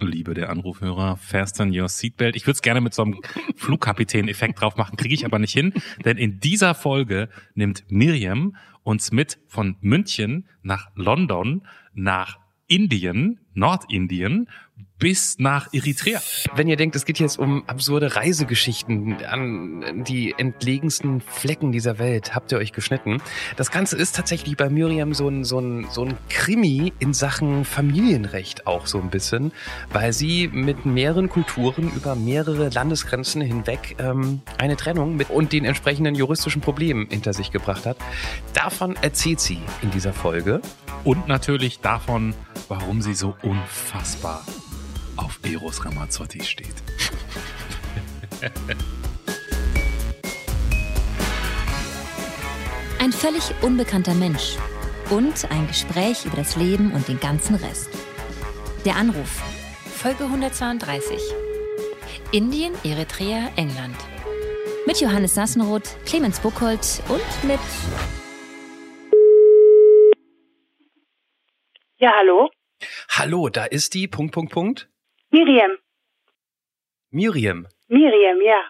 liebe der Anrufhörer, fasten your seatbelt. Ich würde es gerne mit so einem Flugkapitän-Effekt drauf machen, kriege ich aber nicht hin, denn in dieser Folge nimmt Miriam uns mit von München nach London, nach Indien, Nordindien bis nach Eritrea. Wenn ihr denkt, es geht jetzt um absurde Reisegeschichten an die entlegensten Flecken dieser Welt, habt ihr euch geschnitten. Das Ganze ist tatsächlich bei Miriam so ein, so ein, so ein Krimi in Sachen Familienrecht auch so ein bisschen, weil sie mit mehreren Kulturen über mehrere Landesgrenzen hinweg ähm, eine Trennung mit und den entsprechenden juristischen Problemen hinter sich gebracht hat. Davon erzählt sie in dieser Folge. Und natürlich davon, warum sie so unfassbar auf Eros Ramazzotti steht. Ein völlig unbekannter Mensch und ein Gespräch über das Leben und den ganzen Rest. Der Anruf. Folge 132. Indien, Eritrea, England. Mit Johannes Sassenroth, Clemens Buchholz und mit. Ja, hallo? Hallo, da ist die. Punkt, Punkt, Punkt. Miriam. Miriam. Miriam, ja.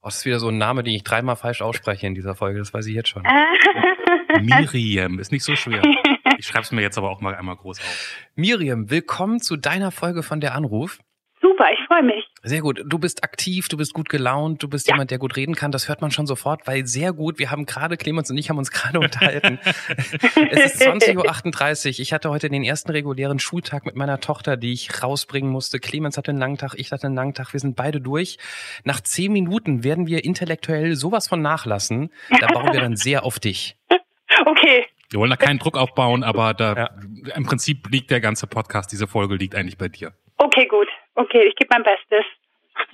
Oh, das ist wieder so ein Name, den ich dreimal falsch ausspreche in dieser Folge. Das weiß ich jetzt schon. Miriam, ist nicht so schwer. Ich schreibe es mir jetzt aber auch mal einmal groß auf. Miriam, willkommen zu deiner Folge von der Anruf. Super, ich freue mich. Sehr gut. Du bist aktiv, du bist gut gelaunt, du bist Ja. jemand, der gut reden kann. Das hört man schon sofort, weil sehr gut. Wir haben gerade, Clemens und ich haben uns gerade unterhalten. es ist 20.38 Uhr. Ich hatte heute den ersten regulären Schultag mit meiner Tochter, die ich rausbringen musste. Clemens hatte einen langen Tag, ich hatte einen langen Tag. Wir sind beide durch. Nach zehn Minuten werden wir intellektuell sowas von nachlassen. Da bauen wir dann sehr auf dich. Okay, Wir wollen da keinen Druck aufbauen, aber da Ja. im Prinzip liegt der ganze Podcast, diese Folge liegt eigentlich bei dir. okay, gut. Okay, ich gebe mein Bestes.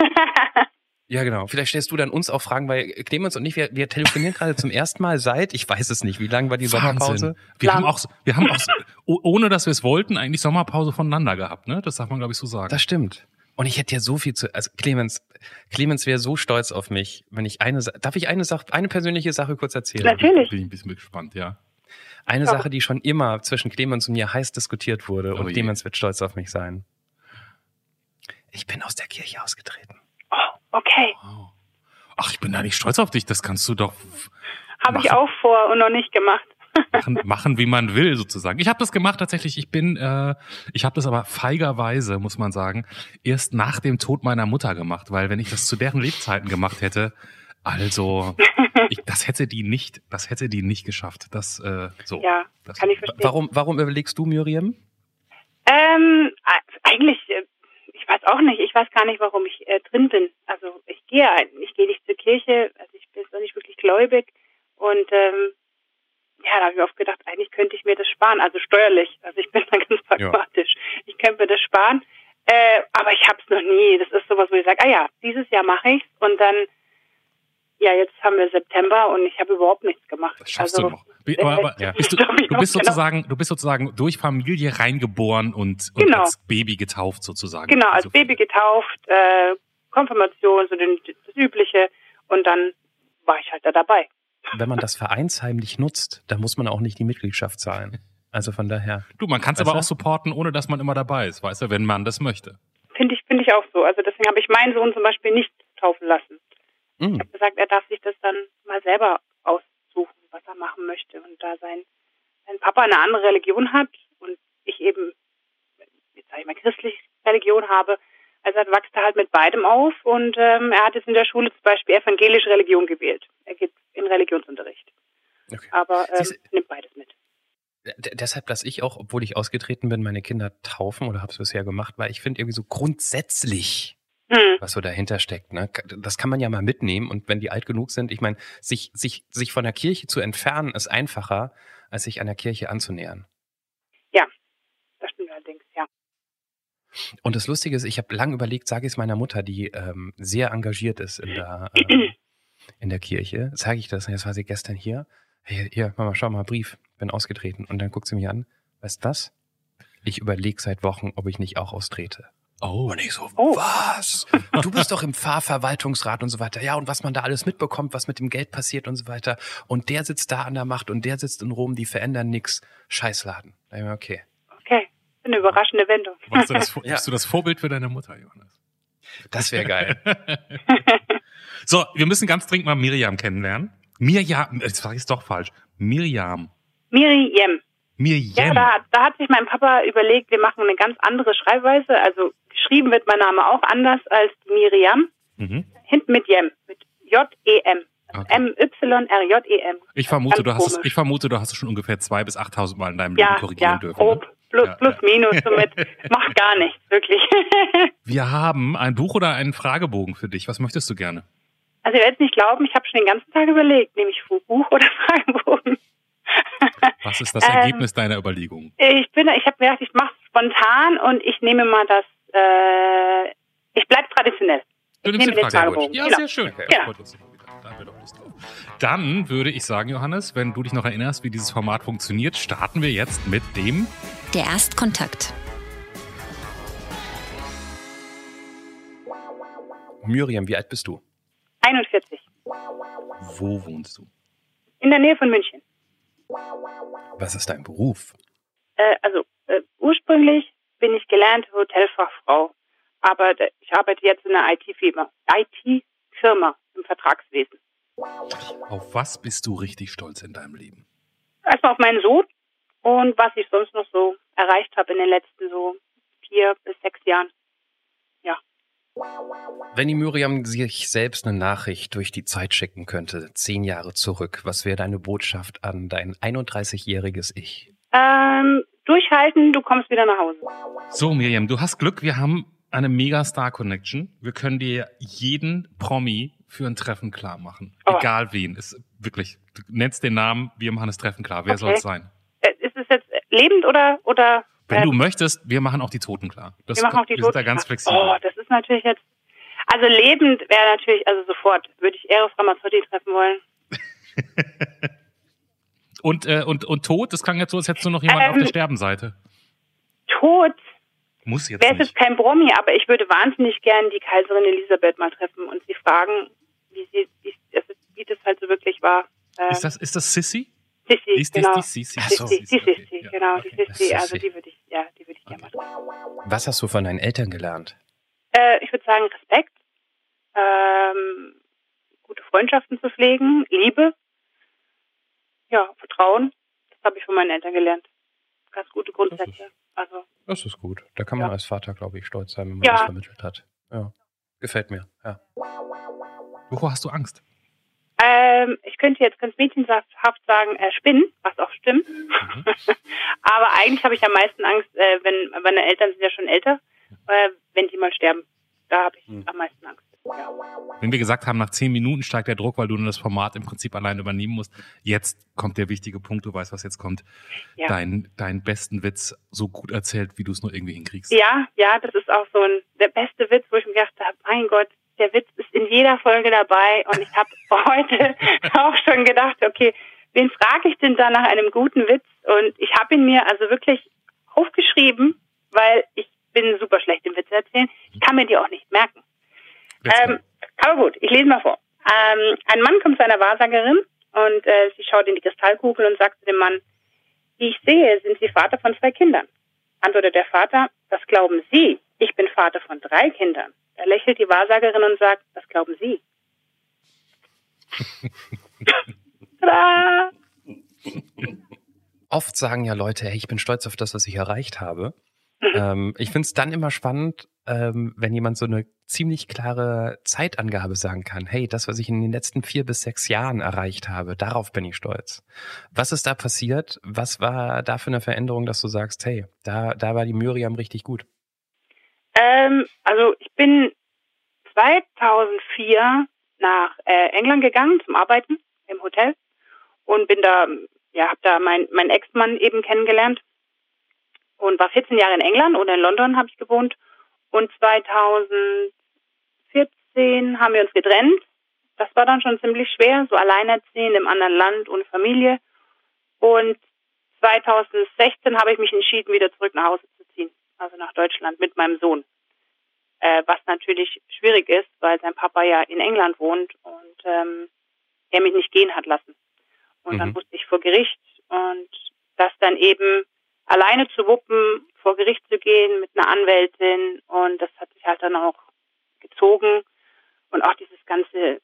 Ja, genau. Vielleicht stellst du dann uns auch Fragen, weil Clemens und ich, wir, wir telefonieren gerade zum ersten Mal seit, ich weiß es nicht, wie lang war die Sommerpause? Wir Lang. haben auch, wir haben auch, oh- ohne dass wir es wollten, eigentlich Sommerpause voneinander gehabt, ne? Das darf man, glaube ich, so sagen. Das stimmt. Und ich hätte ja so viel zu, also Clemens, Clemens wäre so stolz auf mich, wenn ich eine, Sa- darf ich eine Sache, eine persönliche Sache kurz erzählen? Natürlich. Bin ich ein bisschen gespannt, ja. Eine Ja. Sache, die schon immer zwischen Clemens und mir heiß diskutiert wurde Oh und je. Clemens wird stolz auf mich sein. Ich bin aus der Kirche ausgetreten. Oh, okay. Wow. Ach, ich bin da nicht stolz auf dich. Das kannst du doch Habe ich auch vor und noch nicht gemacht. machen, machen wie man will, sozusagen. Ich habe das gemacht tatsächlich. Ich bin, äh, ich habe das aber feigerweise, muss man sagen, erst nach dem Tod meiner Mutter gemacht, weil wenn ich das zu deren Lebzeiten gemacht hätte, also, ich, das hätte die nicht, das hätte die nicht geschafft. Das, äh, so. Ja, das, kann ich verstehen. Warum, warum überlegst du, Miriam? Ähm, eigentlich, äh, ich weiß auch nicht. Ich weiß gar nicht, warum ich äh, drin bin. Also ich gehe, ich gehe nicht zur Kirche. Also ich bin noch nicht wirklich gläubig. Und ähm, ja, da habe ich oft gedacht, eigentlich könnte ich mir das sparen. Also steuerlich. Also ich bin da ganz pragmatisch. Ich könnte mir das sparen. Äh, aber ich habe es noch nie. Das ist sowas, wo ich sage, ah ja, dieses Jahr mache ich's und dann, ja, jetzt haben wir September und ich habe überhaupt nichts gemacht. Das schaffst also, du noch. Aber, aber Ja. bist du, du bist genau. sozusagen, du bist sozusagen durch Familie reingeboren und, und Genau. als Baby getauft sozusagen. Genau, als Also- Baby getauft, äh, Konfirmation, so den, das Übliche. Und dann war ich halt da dabei. Wenn man das vereinsheimlich nutzt, dann muss man auch nicht die Mitgliedschaft zahlen. Also von daher. Du, man kann es aber du? auch supporten, ohne dass man immer dabei ist, weißt du, wenn man das möchte. Finde ich, finde ich auch so. Also deswegen habe ich meinen Sohn zum Beispiel nicht taufen lassen. Mh. Ich habe gesagt, er darf sich das dann mal selber aussuchen, was er machen möchte. Und da sein, sein Papa eine andere Religion hat und ich eben, jetzt sage ich mal, christliche Religion habe, also er wächst er halt mit beidem auf und ähm, er hat jetzt in der Schule zum Beispiel evangelische Religion gewählt. Er geht in Religionsunterricht. Okay. Aber ähm, Siehst- nimmt beides mit. Deshalb lasse ich auch, obwohl ich ausgetreten bin, meine Kinder taufen oder habe es bisher gemacht, weil ich finde irgendwie so grundsätzlich, Hm. was so dahinter steckt. Ne? Das kann man ja mal mitnehmen und wenn die alt genug sind, ich meine, sich, sich, sich von der Kirche zu entfernen, ist einfacher, als sich an der Kirche anzunähern. Das stimmt allerdings, ja. Und das Lustige ist, ich habe lang überlegt, sage ich es meiner Mutter, die ähm, sehr engagiert ist in der, ähm, in der Kirche, sage ich das. Jetzt war sie gestern hier. Hey, hier, Mama, schau mal, Brief, bin ausgetreten. Und dann guckt sie mich an, weißt du was? Ich überlege seit Wochen, ob ich nicht auch austrete. Oh. Und ich so, Oh. was? Du bist doch im Pfarrverwaltungsrat und so weiter. Ja, und was man da alles mitbekommt, was mit dem Geld passiert und so weiter. Und der sitzt da an der Macht und der sitzt in Rom, die verändern nix. Scheißladen. Da hab ich mir, okay. Okay. Eine überraschende Wendung. Warst du das, Ja. bist du das Vorbild für deine Mutter, Johannes? Das wäre geil. So, wir müssen ganz dringend mal Miriam kennenlernen. Miriam, jetzt sag ich's doch falsch. Miriam. Miriam. Miriam. Ja, da, hat- da hat sich mein Papa überlegt, wir machen eine ganz andere Schreibweise. Also geschrieben wird mein Name auch anders als Miriam. Mhm. Hinten mit Jem, mit J-E-M. Okay. M-Y-R-J-E-M. Ich vermute, Ganz du hast es, ich vermute, du hast es schon ungefähr zwei bis 8.000 Mal in deinem Leben Ja, korrigieren ja, dürfen. grob. Ne? Plus, Ja, plus minus, somit macht gar nichts, wirklich. Wir haben ein Buch oder einen Fragebogen für dich. Was möchtest du gerne? Also ihr werdet nicht glauben, ich habe schon den ganzen Tag überlegt, nehme ich Buch oder Fragebogen. Was ist das Ähm, Ergebnis deiner Überlegungen? Ich bin, ich habe mir gedacht, ich mache es spontan und ich nehme mal das, äh, ich bleib traditionell. Du ich nimmst nehme den den Fragebogen. Fragebogen. Ja, Genau. sehr schön. Genau. Dann würde ich sagen, Johannes, wenn du dich noch erinnerst, wie dieses Format funktioniert, starten wir jetzt mit dem Der Erstkontakt. Miriam, wie alt bist du? 41. Wo wohnst du? In der Nähe von München. Was ist dein Beruf? Äh, also äh, ursprünglich bin ich gelernte Hotelfachfrau, aber ich arbeite jetzt in einer IT-Firma, IT-Firma im Vertragswesen. Auf was bist du richtig stolz in deinem Leben? Erstmal auf meinen Sohn und was ich sonst noch so erreicht habe in den letzten so vier bis sechs Jahren. Wenn die Miriam sich selbst eine Nachricht durch die Zeit schicken könnte, zehn Jahre zurück, was wäre deine Botschaft an dein 31-jähriges Ich? Ähm, durchhalten, du kommst wieder nach Hause. So, Miriam, du hast Glück. Wir haben eine Mega-Star-Connection. Wir können dir jeden Promi für ein Treffen klar machen. Oh. Egal wen. Ist wirklich, du nennst den Namen, wir machen das Treffen klar. Wer Okay. soll es sein? Äh, ist es jetzt lebend oder oder? Wenn äh, du möchtest, wir machen auch die Toten klar. Das wir machen auch die wir sind da Toten ganz flexibel. Oh, das ist natürlich jetzt. Also lebend wäre natürlich, also sofort würde ich Eros Ramazzotti treffen wollen. Und, äh, und, und tot, das klang jetzt so, als hättest du noch jemanden auf Ähm, der Sterbenseite. Tot Muss jetzt wäre jetzt kein Promi, aber ich würde wahnsinnig gern die Kaiserin Elisabeth mal treffen und sie fragen, wie sie, wie, also wie das halt so wirklich war. Ähm, Ist das, ist das Sissy? Sissi, genau. die Sissi? Ach so. Sissi, die okay. Sissi, Ja, genau, okay. die Sissi, also die Was hast du von deinen Eltern gelernt? Äh, ich würde sagen Respekt, ähm, gute Freundschaften zu pflegen, Liebe, ja, Vertrauen. Das habe ich von meinen Eltern gelernt. Ganz gute Grundsätze. Also Das ist gut. Da kann man Ja. als Vater, glaube ich, stolz sein, wenn man Ja. das vermittelt hat. Ja. Gefällt mir, ja. Wovor hast du Angst? ähm, ich könnte jetzt ganz mädchenhaft sagen, äh, spinnen, eigentlich habe ich am meisten Angst, äh, wenn meine Eltern sind ja schon älter, äh, wenn die mal sterben. Da habe ich Hm. am meisten Angst. Wenn wir gesagt haben, nach zehn Minuten steigt der Druck, weil du nur das Format im Prinzip allein übernehmen musst. Jetzt kommt der wichtige Punkt, du weißt, was jetzt kommt. Ja. Dein, deinen besten Witz so gut erzählt, wie du es nur irgendwie hinkriegst. Ja, ja, das ist auch so ein der beste Witz, wo ich mir gedacht habe, mein Gott, der Witz ist in jeder Folge dabei und ich habe heute auch schon gedacht, okay, wen frage ich denn da nach einem guten Witz? Und ich habe ihn mir also wirklich aufgeschrieben, weil ich bin super schlecht im Witz erzählen. Ich kann mir die auch nicht merken. Ähm, aber gut, ich lese mal vor. Ähm, ein Mann kommt zu einer Wahrsagerin und äh, sie schaut in die Kristallkugel und sagt zu dem Mann, wie ich sehe, sind Sie Vater von zwei Kindern. Antwortet der Vater, was glauben Sie? Ich bin Vater von drei Kindern. Da lächelt die Wahrsagerin und sagt, was glauben Sie? Tada! Oft sagen ja Leute, hey, ich bin stolz auf das, was ich erreicht habe. Ähm, ich finde es dann immer spannend, ähm, wenn jemand so eine ziemlich klare Zeitangabe sagen kann. Hey, das, was ich in den letzten vier bis sechs Jahren erreicht habe, darauf bin ich stolz. Was ist da passiert? Was war da für eine Veränderung, dass du sagst, hey, da, da war die Miriam richtig gut? Ähm, also ich bin 2004 nach äh, England gegangen zum Arbeiten im Hotel und bin da, ja, habe da mein, mein Ex-Mann eben kennengelernt und war 14 Jahre in England oder in London habe ich gewohnt und 2014 haben wir uns getrennt. Das war dann schon ziemlich schwer, so alleinerziehend im anderen Land ohne Familie und 2016 habe ich mich entschieden, wieder zurück nach Hause zu ziehen, also nach Deutschland mit meinem Sohn. Äh, was natürlich schwierig ist, weil sein Papa ja in England wohnt und ähm, er mich nicht gehen hat lassen. Und dann Mhm. musste ich vor Gericht und das dann eben alleine zu wuppen vor Gericht zu gehen mit einer Anwältin und das hat sich halt dann auch gezogen und auch dieses ganze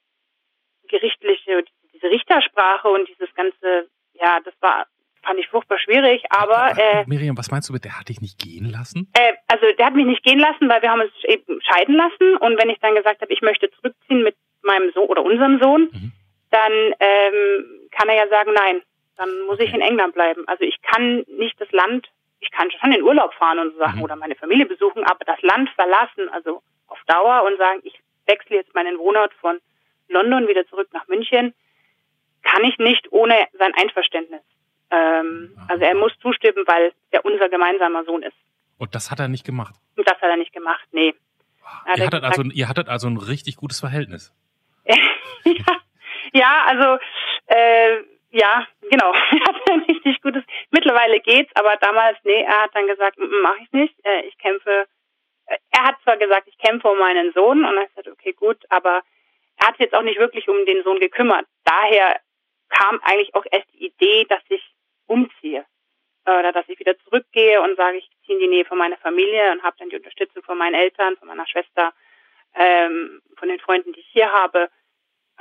gerichtliche, diese Richtersprache und dieses ganze, ja, das war fand ich furchtbar schwierig, aber äh, Miriam, was meinst du mit, der hat dich nicht gehen lassen? Äh, also der hat mich nicht gehen lassen, weil wir haben uns eben scheiden lassen und wenn ich dann gesagt habe, ich möchte zurückziehen mit meinem Sohn oder unserem Sohn, mhm. dann ähm, kann er ja sagen, nein, dann muss okay. ich in England bleiben. Also ich kann nicht das Land, ich kann schon in Urlaub fahren und so Sachen mhm. oder meine Familie besuchen, aber das Land verlassen, also auf Dauer und sagen, ich wechsle jetzt meinen Wohnort von London wieder zurück nach München, kann ich nicht ohne sein Einverständnis. Ähm, also er muss zustimmen, weil er unser gemeinsamer Sohn ist. Und das hat er nicht gemacht? Und das hat er nicht gemacht, nee. Ihr hattet, also, ihr hattet also ein richtig gutes Verhältnis. ja, ja, also äh, ja, genau. Er hat ein richtig gutes. Mittlerweile geht's, aber damals, nee, er hat dann gesagt, mache ich nicht. Äh, ich kämpfe. Äh, er hat zwar gesagt, ich kämpfe um meinen Sohn und er hat gesagt, okay, gut, aber er hat sich jetzt auch nicht wirklich um den Sohn gekümmert. Daher kam eigentlich auch erst die Idee, dass ich umziehe oder dass ich wieder zurückgehe und sage, ich ziehe in die Nähe von meiner Familie und habe dann die Unterstützung von meinen Eltern, von meiner Schwester, ähm, von den Freunden, die ich hier habe,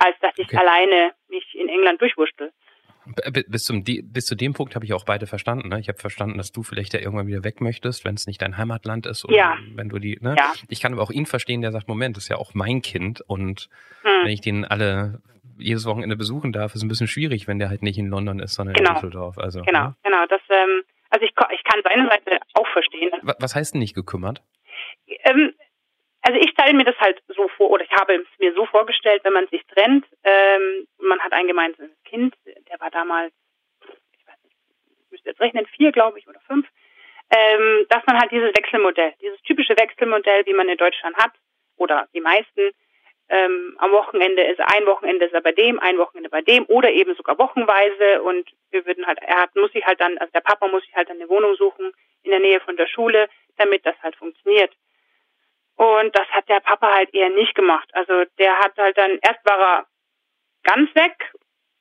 als dass ich okay. alleine mich in England durchwurschtel. Bis, zum, bis zu dem Punkt habe ich auch beide verstanden. Ne? Ich habe verstanden, dass du vielleicht ja irgendwann wieder weg möchtest, wenn es nicht dein Heimatland ist. Oder ja. wenn du die, ne? ja. Ich kann aber auch ihn verstehen, der sagt, Moment, das ist ja auch mein Kind. Und hm. wenn ich den alle jedes Wochenende besuchen darf, ist ein bisschen schwierig, wenn der halt nicht in London ist, sondern genau. in Düsseldorf. Also, genau, ne? genau. Das, ähm, also ich, ich kann seine Seite auch verstehen. Was heißt denn nicht gekümmert? Ähm, also ich stelle mir das halt so vor, oder ich habe es mir so vorgestellt, wenn man sich trennt, ähm, man hat ein gemeinsames Kind, der war damals, ich weiß nicht, ich müsste jetzt rechnen, vier, glaube ich, oder fünf, ähm, dass man halt dieses Wechselmodell, dieses typische Wechselmodell, wie man in Deutschland hat, oder die meisten, ähm, am Wochenende ist ein Wochenende ist er bei dem, ein Wochenende bei dem oder eben sogar wochenweise und wir würden halt, er hat, muss sich halt dann, also der Papa muss sich halt dann eine Wohnung suchen in der Nähe von der Schule, damit das halt funktioniert. Und das hat der Papa halt eher nicht gemacht. Also der hat halt dann, erst war er ganz weg,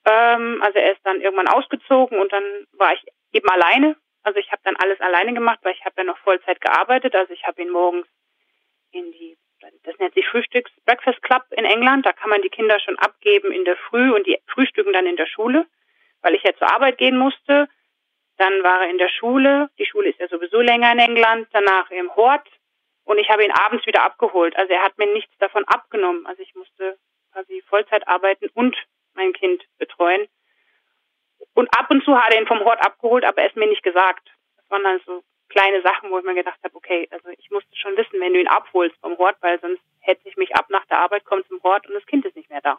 ähm, also er ist dann irgendwann ausgezogen und dann war ich eben alleine. Also ich habe dann alles alleine gemacht, weil ich habe ja noch Vollzeit gearbeitet. Also ich habe ihn morgens in die, das nennt sich Frühstücks Breakfast Club in England. Da kann man die Kinder schon abgeben in der Früh und die frühstücken dann in der Schule, weil ich ja zur Arbeit gehen musste. Dann war er in der Schule. Die Schule ist ja sowieso länger in England. Danach im Hort und ich habe ihn abends wieder abgeholt. Also er hat mir nichts davon abgenommen. Also ich musste quasi Vollzeit arbeiten und mein Kind betreuen. Und ab und zu hat er ihn vom Hort abgeholt, aber er ist mir nicht gesagt. Das waren dann so kleine Sachen, wo ich mir gedacht habe, okay, also ich musste schon wissen, wenn du ihn abholst vom Hort, weil sonst hetze ich mich ab nach der Arbeit, komme zum Hort und das Kind ist nicht mehr da.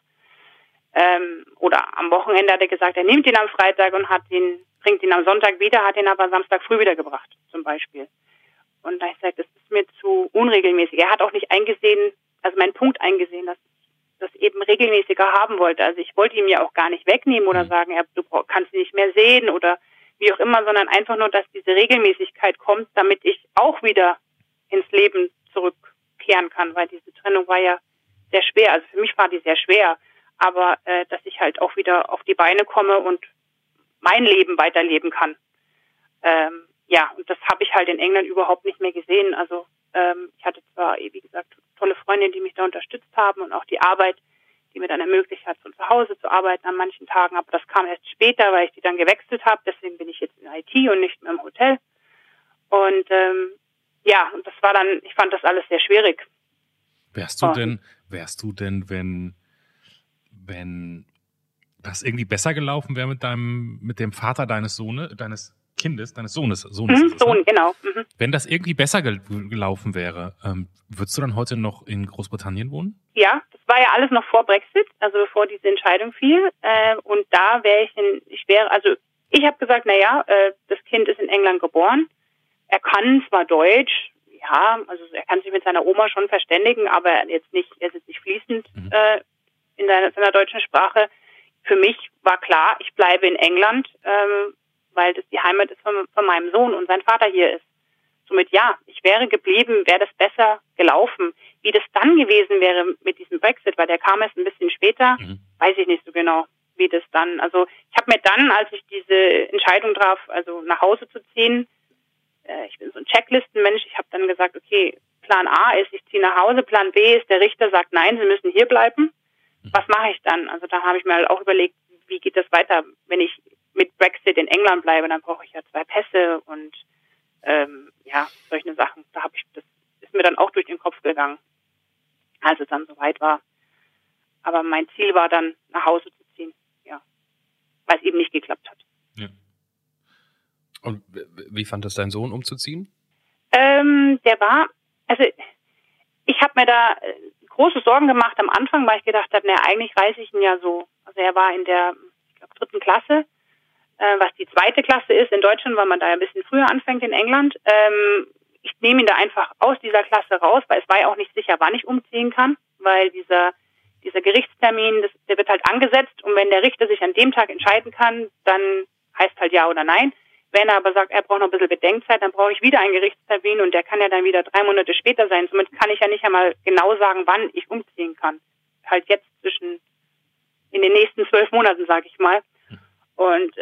Ähm, oder am Wochenende hat er gesagt, er nimmt ihn am Freitag und hat ihn, bringt ihn am Sonntag wieder, hat ihn aber Samstag früh wiedergebracht, zum Beispiel. Und da ich sage, das ist mir zu unregelmäßig. Er hat auch nicht eingesehen, also meinen Punkt eingesehen, dass das eben regelmäßiger haben wollte. Also ich wollte ihm ja auch gar nicht wegnehmen oder mhm. sagen, ja, du kannst ihn nicht mehr sehen oder wie auch immer, sondern einfach nur, dass diese Regelmäßigkeit kommt, damit ich auch wieder ins Leben zurückkehren kann, weil diese Trennung war ja sehr schwer. Also für mich war die sehr schwer, aber äh, dass ich halt auch wieder auf die Beine komme und mein Leben weiterleben kann. Ähm, ja, und das habe ich halt in England überhaupt nicht mehr gesehen. Also ähm, ich hatte zwar, wie gesagt, tolle Freundinnen, die mich da unterstützt haben und auch die Arbeit, die mir dann ermöglicht hat, von zu Hause zu arbeiten an manchen Tagen, aber das kam erst später, weil ich die dann gewechselt habe. Deswegen bin ich jetzt in IT und nicht mehr im Hotel. Und ähm, ja, und das war dann, ich fand das alles sehr schwierig. Wärst du und, denn, wärst du denn, wenn, wenn das irgendwie besser gelaufen wäre mit deinem, mit dem Vater deines Sohnes, deines Kindes, deines Sohnes. Sohnes mhm, Sohn, ne? genau. Mhm. Wenn das irgendwie besser gel gelaufen wäre, ähm, würdest du dann heute noch in Großbritannien wohnen? Ja, das war ja alles noch vor Brexit, also bevor diese Entscheidung fiel. Äh, und da wäre ich in, ich wäre, also ich habe gesagt, na ja, äh, das Kind ist in England geboren. Er kann zwar Deutsch, ja, also er kann sich mit seiner Oma schon verständigen, aber jetzt nicht, er ist jetzt nicht fließend mhm. äh, in seiner, seiner deutschen Sprache. Für mich war klar, ich bleibe in England. Ähm, weil das die Heimat ist von, von meinem Sohn und sein Vater hier ist. Somit ja, ich wäre geblieben, wäre das besser gelaufen. Wie das dann gewesen wäre mit diesem Brexit, weil der kam erst ein bisschen später, mhm. weiß ich nicht so genau, wie das dann. Also ich habe mir dann, als ich diese Entscheidung traf, also nach Hause zu ziehen, äh, ich bin so ein Checklistenmensch. Ich habe dann gesagt, okay, Plan A ist, ich ziehe nach Hause. Plan B ist, der Richter sagt, nein, Sie müssen hier bleiben. Was mache ich dann? Also da habe ich mir halt auch überlegt, wie geht das weiter, wenn ich mit Brexit in England bleibe, dann brauche ich ja zwei Pässe und ähm, ja, solche Sachen. Da habe ich, das ist mir dann auch durch den Kopf gegangen, als es dann soweit war. Aber mein Ziel war dann, nach Hause zu ziehen, ja, weil es eben nicht geklappt hat. Ja. Und wie fand das dein Sohn umzuziehen? Ähm, der war, also ich habe mir da äh, große Sorgen gemacht am Anfang, weil ich gedacht habe, naja, eigentlich reise ich ihn ja so. Also er war in der, ich glaube, dritten Klasse, äh, was die zweite Klasse ist in Deutschland, weil man da ja ein bisschen früher anfängt in England. Ähm, ich nehme ihn da einfach aus dieser Klasse raus, weil es war ja auch nicht sicher, wann ich umziehen kann, weil dieser dieser Gerichtstermin, das, der wird halt angesetzt und wenn der Richter sich an dem Tag entscheiden kann, dann heißt halt ja oder nein. Wenn er aber sagt, er braucht noch ein bisschen Bedenkzeit, dann brauche ich wieder einen Gerichtstermin und der kann ja dann wieder drei Monate später sein. Somit kann ich ja nicht einmal genau sagen, wann ich umziehen kann. Halt jetzt zwischen, in den nächsten zwölf Monaten, sage ich mal. Und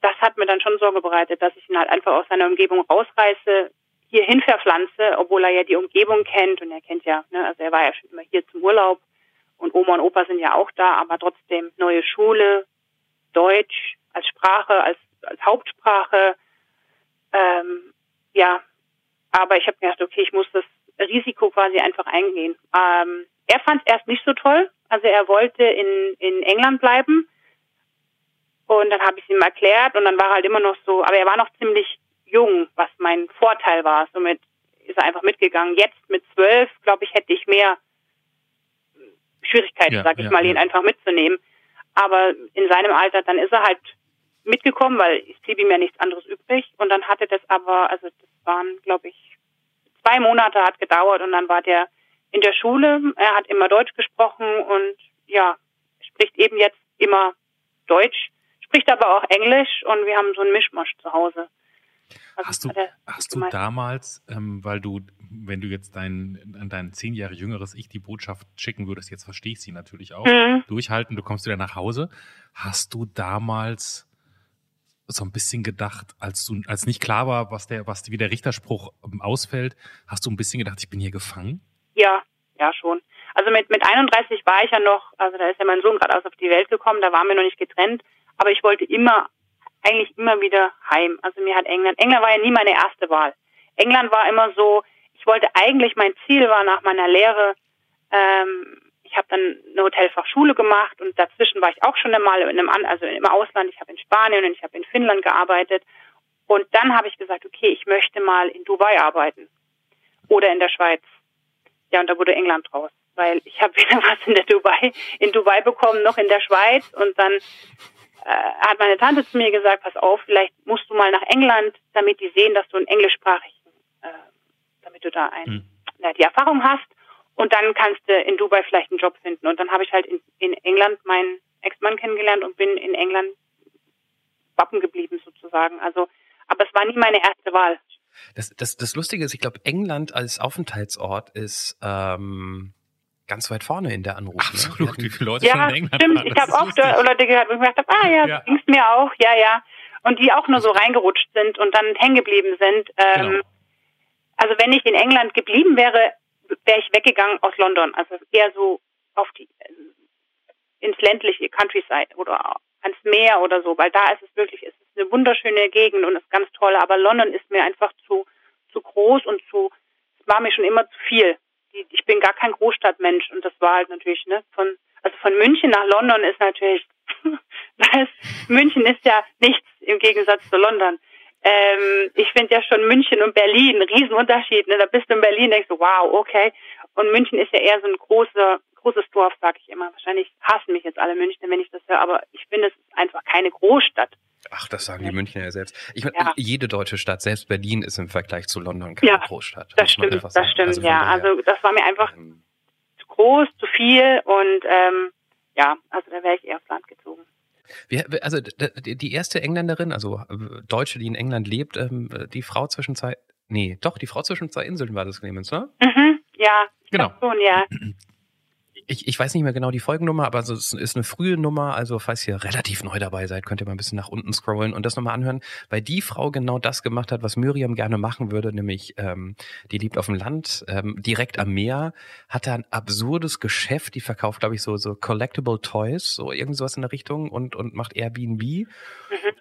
das hat mir dann schon Sorge bereitet, dass ich ihn halt einfach aus seiner Umgebung rausreiße, hierhin verpflanze, obwohl er ja die Umgebung kennt und er kennt ja, ne, also er war ja schon immer hier zum Urlaub und Oma und Opa sind ja auch da, aber trotzdem neue Schule, Deutsch als Sprache, als als Hauptsprache. Ähm, ja, aber ich habe gedacht, okay, ich muss das Risiko quasi einfach eingehen. Ähm, er fand es erst nicht so toll. Also er wollte in, in England bleiben. Und dann habe ich es ihm erklärt und dann war er halt immer noch so, aber er war noch ziemlich jung, was mein Vorteil war. Somit ist er einfach mitgegangen. Jetzt mit zwölf, glaube ich, hätte ich mehr Schwierigkeiten, ja, sag ich ja, mal, ja. ihn einfach mitzunehmen. Aber in seinem Alter, dann ist er halt mitgekommen, weil es blieb ihm ja nichts anderes übrig. Und dann hatte das aber, also das waren, glaube ich, zwei Monate hat gedauert und dann war der in der Schule. Er hat immer Deutsch gesprochen und ja, spricht eben jetzt immer Deutsch, spricht aber auch Englisch und wir haben so einen Mischmasch zu Hause. Also hast du, hast du damals, ähm, weil du, wenn du jetzt dein, an dein zehn Jahre jüngeres Ich die Botschaft schicken würdest, jetzt verstehe ich sie natürlich auch, mhm. durchhalten, du kommst wieder nach Hause, hast du damals so ein bisschen gedacht, als du, als nicht klar war, was der, was wie der Richterspruch ähm, ausfällt, hast du ein bisschen gedacht, ich bin hier gefangen? Ja, ja schon. Also mit mit 31 war ich ja noch, also da ist ja mein Sohn gerade aus auf die Welt gekommen, da waren wir noch nicht getrennt, aber ich wollte immer, eigentlich immer wieder heim. Also mir hat England, England war ja nie meine erste Wahl. England war immer so, ich wollte eigentlich, mein Ziel war nach meiner Lehre ähm, ich habe dann eine Hotelfachschule gemacht und dazwischen war ich auch schon einmal in einem, also im Ausland. Ich habe in Spanien und ich habe in Finnland gearbeitet. Und dann habe ich gesagt, okay, ich möchte mal in Dubai arbeiten oder in der Schweiz. Ja, und da wurde England draus, weil ich habe wieder was in der Dubai, in Dubai bekommen, noch in der Schweiz. Und dann äh, hat meine Tante zu mir gesagt, pass auf, vielleicht musst du mal nach England, damit die sehen, dass du einen englischsprachigen, äh, damit du da ein, hm. ja, die Erfahrung hast. Und dann kannst du in Dubai vielleicht einen Job finden. Und dann habe ich halt in, in England meinen Ex-Mann kennengelernt und bin in England wappen geblieben sozusagen. Also, aber es war nie meine erste Wahl. Das, das, das Lustige ist, ich glaube, England als Aufenthaltsort ist ähm, ganz weit vorne in der Anruf. Ne? Absolut, ne? wie viele Leute ja, schon in England stimmt. waren. Ich habe auch lustig. Leute gehört, wo ich gedacht habe, ah ja, ja. ging's mir auch, ja, ja. Und die auch nur so reingerutscht sind und dann hängen geblieben sind. Ähm, genau. Also wenn ich in England geblieben wäre, wäre ich weggegangen aus London. Also eher so auf die ins ländliche Countryside oder ans Meer oder so, weil da ist es wirklich, es ist eine wunderschöne Gegend und ist ganz toll. Aber London ist mir einfach zu zu groß und zu, es war mir schon immer zu viel. Ich bin gar kein Großstadtmensch und das war halt natürlich ne von also von München nach London ist natürlich, das München ist ja nichts im Gegensatz zu London. Ähm, ich finde ja schon München und Berlin, ein Riesenunterschied. Ne? Da bist du in Berlin, denkst du, wow, okay. Und München ist ja eher so ein großer, großes Dorf, sag ich immer. Wahrscheinlich hassen mich jetzt alle München, wenn ich das höre, aber ich finde, es ist einfach keine Großstadt. Ach, das sagen die Münchner ja selbst. Ich meine, ja. jede deutsche Stadt, selbst Berlin, ist im Vergleich zu London keine ja, Großstadt. Das stimmt, das stimmt, also ja. Also das war mir einfach ähm, zu groß, zu viel und ähm, ja, also da wäre ich eher aufs Land gezogen. Wie, also die erste Engländerin, also äh, Deutsche, die in England lebt, ähm, die Frau zwischen zwei, nee, doch, die Frau zwischen zwei Inseln war das, Clemens, ne? Mhm, ja, genau. Schon, ja. ich, ich weiß nicht mehr genau die Folgennummer, aber es ist eine frühe Nummer. Also falls ihr relativ neu dabei seid, könnt ihr mal ein bisschen nach unten scrollen und das nochmal anhören, weil die Frau genau das gemacht hat, was Miriam gerne machen würde, nämlich ähm, die lebt auf dem Land, ähm, direkt am Meer, hat da ein absurdes Geschäft, die verkauft, glaube ich, so so Collectible Toys, so irgend sowas in der Richtung und und macht Airbnb mhm.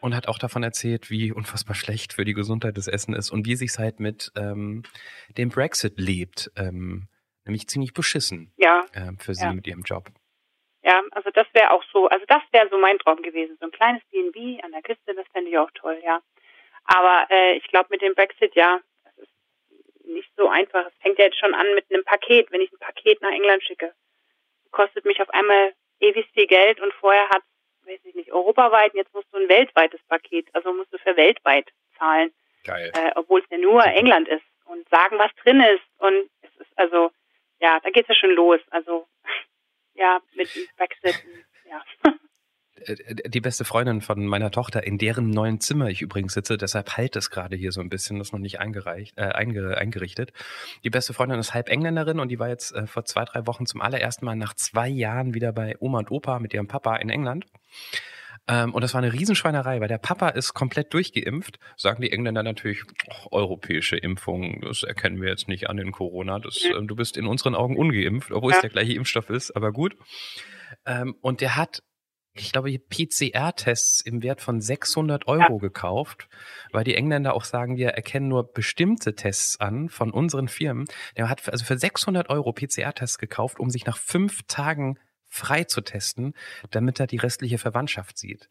und hat auch davon erzählt, wie unfassbar schlecht für die Gesundheit das Essen ist und wie sich halt mit ähm, dem Brexit lebt. Ähm, nämlich ziemlich beschissen ja. äh, für sie ja. mit ihrem Job. Ja, also das wäre auch so, also das wäre so mein Traum gewesen. So ein kleines B&B an der Küste, das fände ich auch toll, ja. Aber äh, ich glaube mit dem Brexit, ja, das ist nicht so einfach. Es fängt ja jetzt schon an mit einem Paket. Wenn ich ein Paket nach England schicke, kostet mich auf einmal ewig viel Geld und vorher hat, weiß ich nicht, europaweit, und jetzt musst du ein weltweites Paket, also musst du für weltweit zahlen. Geil. Äh, obwohl es ja nur England ist und sagen, was drin ist. Und es ist also, ja, da geht es ja schon los. Also ja, mit Brexit, ja. Äh, die beste Freundin von meiner Tochter, in deren neuen Zimmer ich übrigens sitze, deshalb halt es gerade hier so ein bisschen, das ist noch nicht eingereicht, äh, einge, eingerichtet. Die beste Freundin ist halb Engländerin und die war jetzt äh, vor zwei, drei Wochen zum allerersten Mal nach zwei Jahren wieder bei Oma und Opa mit ihrem Papa in England. Ähm, und das war eine Riesenschweinerei, weil der Papa ist komplett durchgeimpft. Sagen die Engländer natürlich, oh, europäische Impfung, das erkennen wir jetzt nicht an in Corona. Das, äh, du bist in unseren Augen ungeimpft, obwohl ja. es der gleiche Impfstoff ist, aber gut. Ähm, und der hat ich glaube, PCR-Tests im Wert von 600 Euro ja. gekauft, weil die Engländer auch sagen, wir erkennen nur bestimmte Tests an von unseren Firmen. Der hat also für 600 Euro PCR-Tests gekauft, um sich nach fünf Tagen frei zu testen, damit er die restliche Verwandtschaft sieht.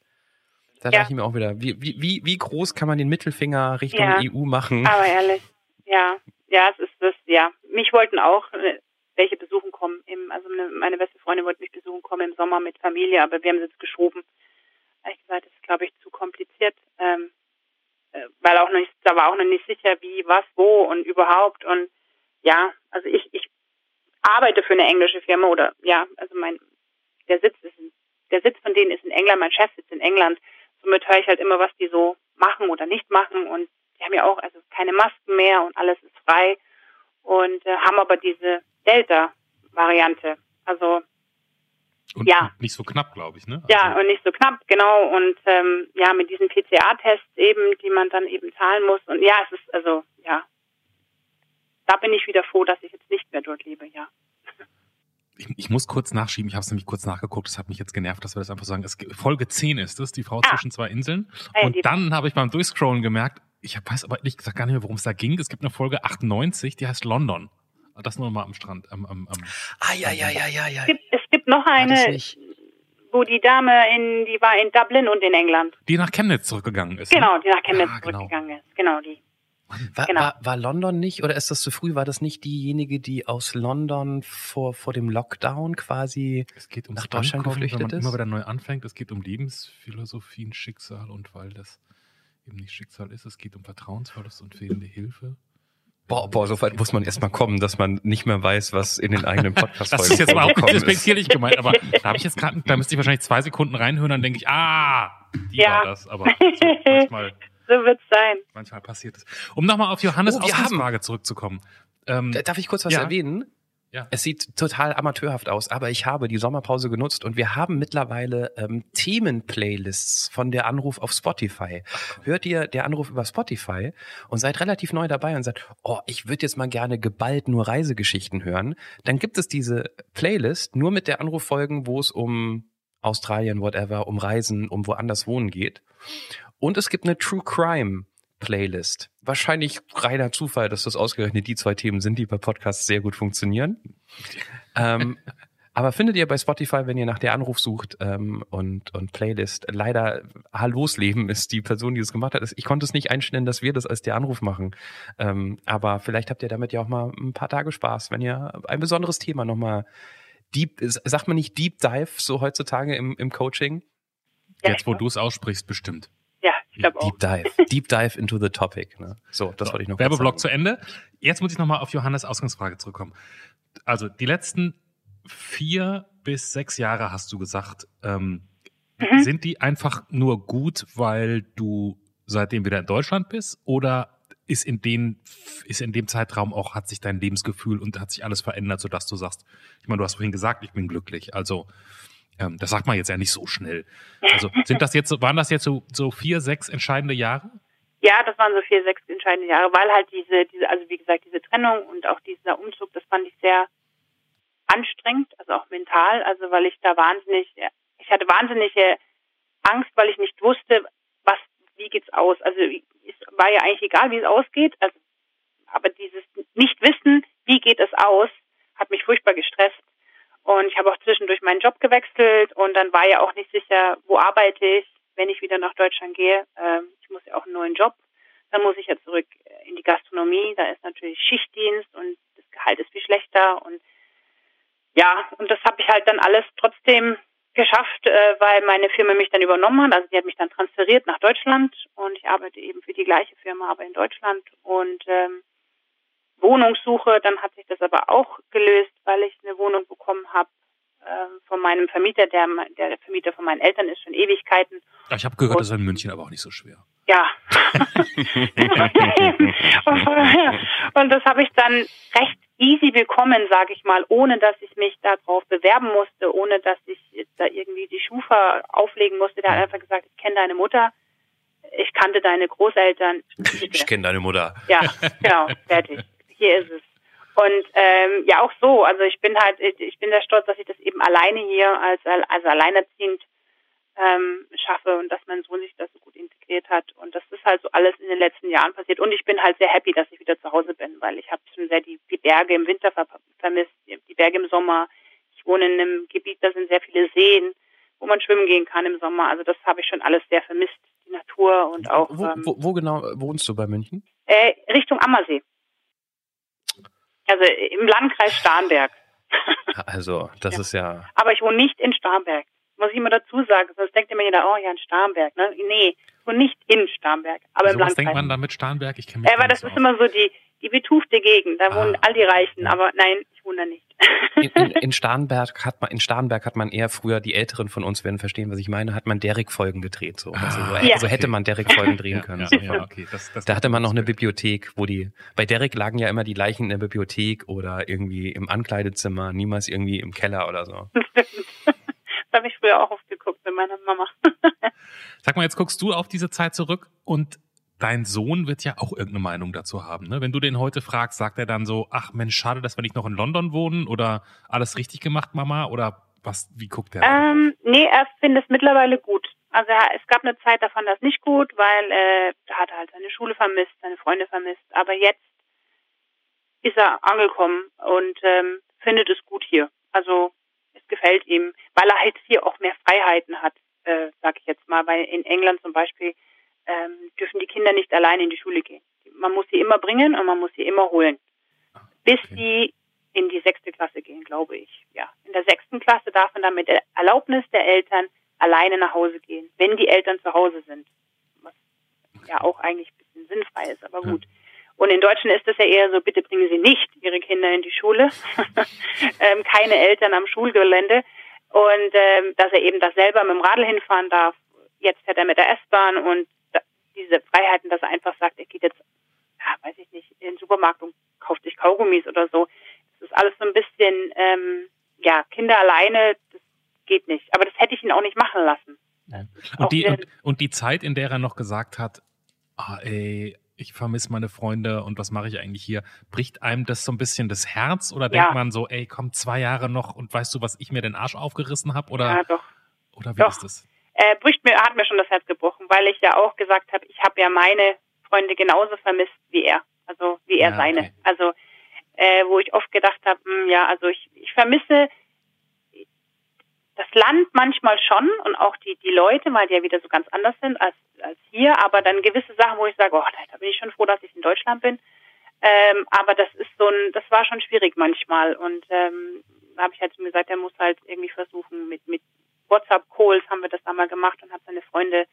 Da ja. dachte ich mir auch wieder, wie, wie, wie groß kann man den Mittelfinger Richtung ja. EU machen? Aber ehrlich, ja, ja, es ist das, ja. Mich wollten auch äh, welche besuchen kommen. Im, also meine beste Freundin wollte mich besuchen kommen im Sommer mit Familie, aber wir haben es jetzt geschoben. Ehrlich gesagt, das ist, glaube ich, zu kompliziert, ähm, äh, weil auch noch nicht, da war auch noch nicht sicher, wie, was, wo und überhaupt. Und ja, also ich, ich arbeite für eine englische Firma oder ja, also mein der Sitz ist in, der Sitz von denen ist in England, mein Chef sitzt in England. Somit höre ich halt immer, was die so machen oder nicht machen und die haben ja auch also keine Masken mehr und alles ist frei und äh, haben aber diese Delta-Variante. Also und ja. nicht so knapp, glaube ich, ne? Also ja, und nicht so knapp, genau. Und ähm, ja, mit diesen PCA-Tests eben, die man dann eben zahlen muss. Und ja, es ist also, ja, da bin ich wieder froh, dass ich jetzt nicht mehr dort lebe, ja. Ich, ich muss kurz nachschieben, ich habe es nämlich kurz nachgeguckt, das hat mich jetzt genervt, dass wir das einfach sagen. Es, Folge 10 ist es, die Frau ah. zwischen zwei Inseln. Hey, und dann habe ich beim Durchscrollen gemerkt, ich weiß aber ehrlich gesagt gar nicht mehr, worum es da ging. Es gibt eine Folge 98, die heißt London. Das nur mal am Strand. Am, am, am, ah, ja, ja, ja, ja, ja. Es gibt, es gibt noch eine, wo die Dame in, die war in Dublin und in England. Die nach Chemnitz zurückgegangen ist. Ne? Genau, die nach Chemnitz ah, genau. zurückgegangen ist. Genau, die. War, genau. war, war London nicht, oder ist das zu früh, war das nicht diejenige, die aus London vor, vor dem Lockdown quasi es geht ums nach Deutschland Ankommen, geflüchtet wenn man ist? immer wieder neu anfängt. Es geht um Lebensphilosophien, Schicksal und weil das eben nicht Schicksal ist, es geht um Vertrauensverlust und fehlende Hilfe. Boah, boah, so weit muss man erstmal kommen, dass man nicht mehr weiß, was in den eigenen podcast Das ist jetzt aber auch respektierlich gemeint, aber da habe ich jetzt gerade, da müsste ich wahrscheinlich zwei Sekunden reinhören, dann denke ich, ah, die ja. war das. Aber so, manchmal, so wird's sein. Manchmal passiert es. Um nochmal auf Johannes oh, Ausgangsfrage zurückzukommen. Ähm, Darf ich kurz was ja. erwähnen? Ja. Es sieht total amateurhaft aus, aber ich habe die Sommerpause genutzt und wir haben mittlerweile ähm, Themenplaylists von der Anruf auf Spotify. Hört ihr der Anruf über Spotify und seid relativ neu dabei und sagt, oh, ich würde jetzt mal gerne geballt nur Reisegeschichten hören, dann gibt es diese Playlist nur mit der Anruffolgen, wo es um Australien, whatever, um Reisen, um woanders wohnen geht. Und es gibt eine True Crime Playlist. Wahrscheinlich reiner Zufall, dass das ausgerechnet die zwei Themen sind, die bei Podcasts sehr gut funktionieren. ähm, aber findet ihr bei Spotify, wenn ihr nach der Anruf sucht ähm, und, und Playlist, leider Hallos Leben ist die Person, die es gemacht hat. Ich konnte es nicht einstellen, dass wir das als der Anruf machen. Ähm, aber vielleicht habt ihr damit ja auch mal ein paar Tage Spaß, wenn ihr ein besonderes Thema nochmal deep, sagt man nicht Deep Dive so heutzutage im, im Coaching? Jetzt, wo du es aussprichst, bestimmt. Auch. Deep Dive. Deep Dive into the topic. Ne? So, das so, wollte ich noch Werbeblock zu Ende. Jetzt muss ich nochmal auf Johannes Ausgangsfrage zurückkommen. Also die letzten vier bis sechs Jahre hast du gesagt, ähm, mhm. sind die einfach nur gut, weil du seitdem wieder in Deutschland bist? Oder ist in den, ist in dem Zeitraum auch, hat sich dein Lebensgefühl und hat sich alles verändert, sodass du sagst, ich meine, du hast vorhin gesagt, ich bin glücklich. Also, ähm, das sagt man jetzt ja nicht so schnell. Also, sind das jetzt, waren das jetzt so, so vier, sechs entscheidende Jahre? Ja, das waren so vier, sechs entscheidende Jahre, weil halt diese, diese, also wie gesagt, diese Trennung und auch dieser Umzug, das fand ich sehr anstrengend, also auch mental, also weil ich da wahnsinnig, ich hatte wahnsinnige Angst, weil ich nicht wusste, was, wie geht's aus. Also es war ja eigentlich egal, wie es ausgeht, also, aber dieses Nicht-Wissen, wie geht es aus, hat mich furchtbar gestresst. Und ich habe auch zwischendurch meinen Job gewechselt und dann war ja auch nicht sicher, wo arbeite ich, wenn ich wieder nach Deutschland gehe. Ähm, ich muss ja auch einen neuen Job. Dann muss ich ja zurück in die Gastronomie. Da ist natürlich Schichtdienst und das Gehalt ist viel schlechter. Und ja, und das habe ich halt dann alles trotzdem geschafft, äh, weil meine Firma mich dann übernommen hat. Also die hat mich dann transferiert nach Deutschland und ich arbeite eben für die gleiche Firma, aber in Deutschland. Und ähm, Wohnungssuche, dann hat sich das aber auch gelöst, weil ich eine Wohnung bekommen habe äh, von meinem Vermieter, der, der Vermieter von meinen Eltern ist schon Ewigkeiten. Ich habe gehört, und, das ist in München aber auch nicht so schwer. Ja. und das habe ich dann recht easy bekommen, sage ich mal, ohne dass ich mich darauf bewerben musste, ohne dass ich da irgendwie die Schufa auflegen musste. Der hat einfach gesagt, ich kenne deine Mutter, ich kannte deine Großeltern. Ich kenne deine Mutter. Ja, genau, fertig. Hier ist es. Und ähm, ja, auch so. Also ich bin halt, ich bin sehr stolz, dass ich das eben alleine hier als, als alleinerziehend ähm, schaffe und dass mein Sohn sich das so gut integriert hat. Und das ist halt so alles in den letzten Jahren passiert. Und ich bin halt sehr happy, dass ich wieder zu Hause bin, weil ich habe schon sehr die, die Berge im Winter ver vermisst, die Berge im Sommer. Ich wohne in einem Gebiet, da sind sehr viele Seen, wo man schwimmen gehen kann im Sommer. Also das habe ich schon alles sehr vermisst, die Natur und auch. Wo, ähm, wo, wo genau wohnst du bei München? Äh, Richtung Ammersee. Also im Landkreis Starnberg. Also, das ja. ist ja. Aber ich wohne nicht in Starnberg muss ich immer dazu sagen, sonst denkt immer jeder, oh ja, in Starnberg. Ne? Nee, und nicht in Starnberg, aber also im was denkt man da mit Starnberg? Ich kenne mich äh, weil das ist immer so die, die betufte Gegend, da ah. wohnen all die Reichen, aber nein, ich wohne da nicht. In, in, in, Starnberg hat man, in Starnberg hat man eher früher, die Älteren von uns werden verstehen, was ich meine, hat man Derrick-Folgen gedreht. So. Also, so, ja. also hätte man Derrick-Folgen drehen können. Ja, so. ja, okay. das, das da hatte man noch eine Bibliothek, wo die, bei Derrick lagen ja immer die Leichen in der Bibliothek oder irgendwie im Ankleidezimmer, niemals irgendwie im Keller oder so. Das habe ich früher auch oft geguckt mit meiner Mama. Sag mal, jetzt guckst du auf diese Zeit zurück und dein Sohn wird ja auch irgendeine Meinung dazu haben. Ne? Wenn du den heute fragst, sagt er dann so, ach Mensch, schade, dass wir nicht noch in London wohnen oder alles richtig gemacht, Mama? Oder was, wie guckt er? Ähm, nee, er findet es mittlerweile gut. Also es gab eine Zeit, da fand er es nicht gut, weil äh, da hat er halt seine Schule vermisst, seine Freunde vermisst. Aber jetzt ist er angekommen und ähm, findet es gut hier. Also es gefällt ihm, weil er halt hier auch mehr Freiheiten hat, äh, sag ich jetzt mal. Weil in England zum Beispiel ähm, dürfen die Kinder nicht allein in die Schule gehen. Man muss sie immer bringen und man muss sie immer holen. Bis okay. sie in die sechste Klasse gehen, glaube ich. Ja. In der sechsten Klasse darf man dann mit der Erlaubnis der Eltern alleine nach Hause gehen, wenn die Eltern zu Hause sind. Was ja auch eigentlich ein bisschen sinnfrei ist, aber gut. Ja. Und in Deutschland ist das ja eher so, bitte bringen Sie nicht Ihre Kinder in die Schule. ähm, keine Eltern am Schulgelände. Und ähm, dass er eben das selber mit dem Radl hinfahren darf. Jetzt fährt er mit der S-Bahn und diese Freiheiten, dass er einfach sagt, er geht jetzt, ja, weiß ich nicht, in den Supermarkt und kauft sich Kaugummis oder so. Das ist alles so ein bisschen, ähm, ja, Kinder alleine, das geht nicht. Aber das hätte ich ihn auch nicht machen lassen. Und die, und, und die Zeit, in der er noch gesagt hat, ah, ey, ich vermisse meine Freunde und was mache ich eigentlich hier? Bricht einem das so ein bisschen das Herz oder denkt ja. man so, ey, komm, zwei Jahre noch und weißt du, was ich mir den Arsch aufgerissen habe? Oder, ja, doch. Oder wie doch. ist das? Äh, bricht mir, hat mir schon das Herz gebrochen, weil ich ja auch gesagt habe, ich habe ja meine Freunde genauso vermisst wie er. Also wie er ja, seine. Okay. Also äh, wo ich oft gedacht habe, hm, ja, also ich, ich vermisse das Land manchmal schon und auch die, die Leute, weil die ja wieder so ganz anders sind als, als hier, aber dann gewisse Sachen, wo ich sage, oh, da bin ich schon froh, dass ich in Deutschland bin. Ähm, aber das ist so ein, das war schon schwierig manchmal und ähm, da habe ich halt gesagt, er muss halt irgendwie versuchen mit mit WhatsApp-Calls haben wir das einmal gemacht und habe seine Freunde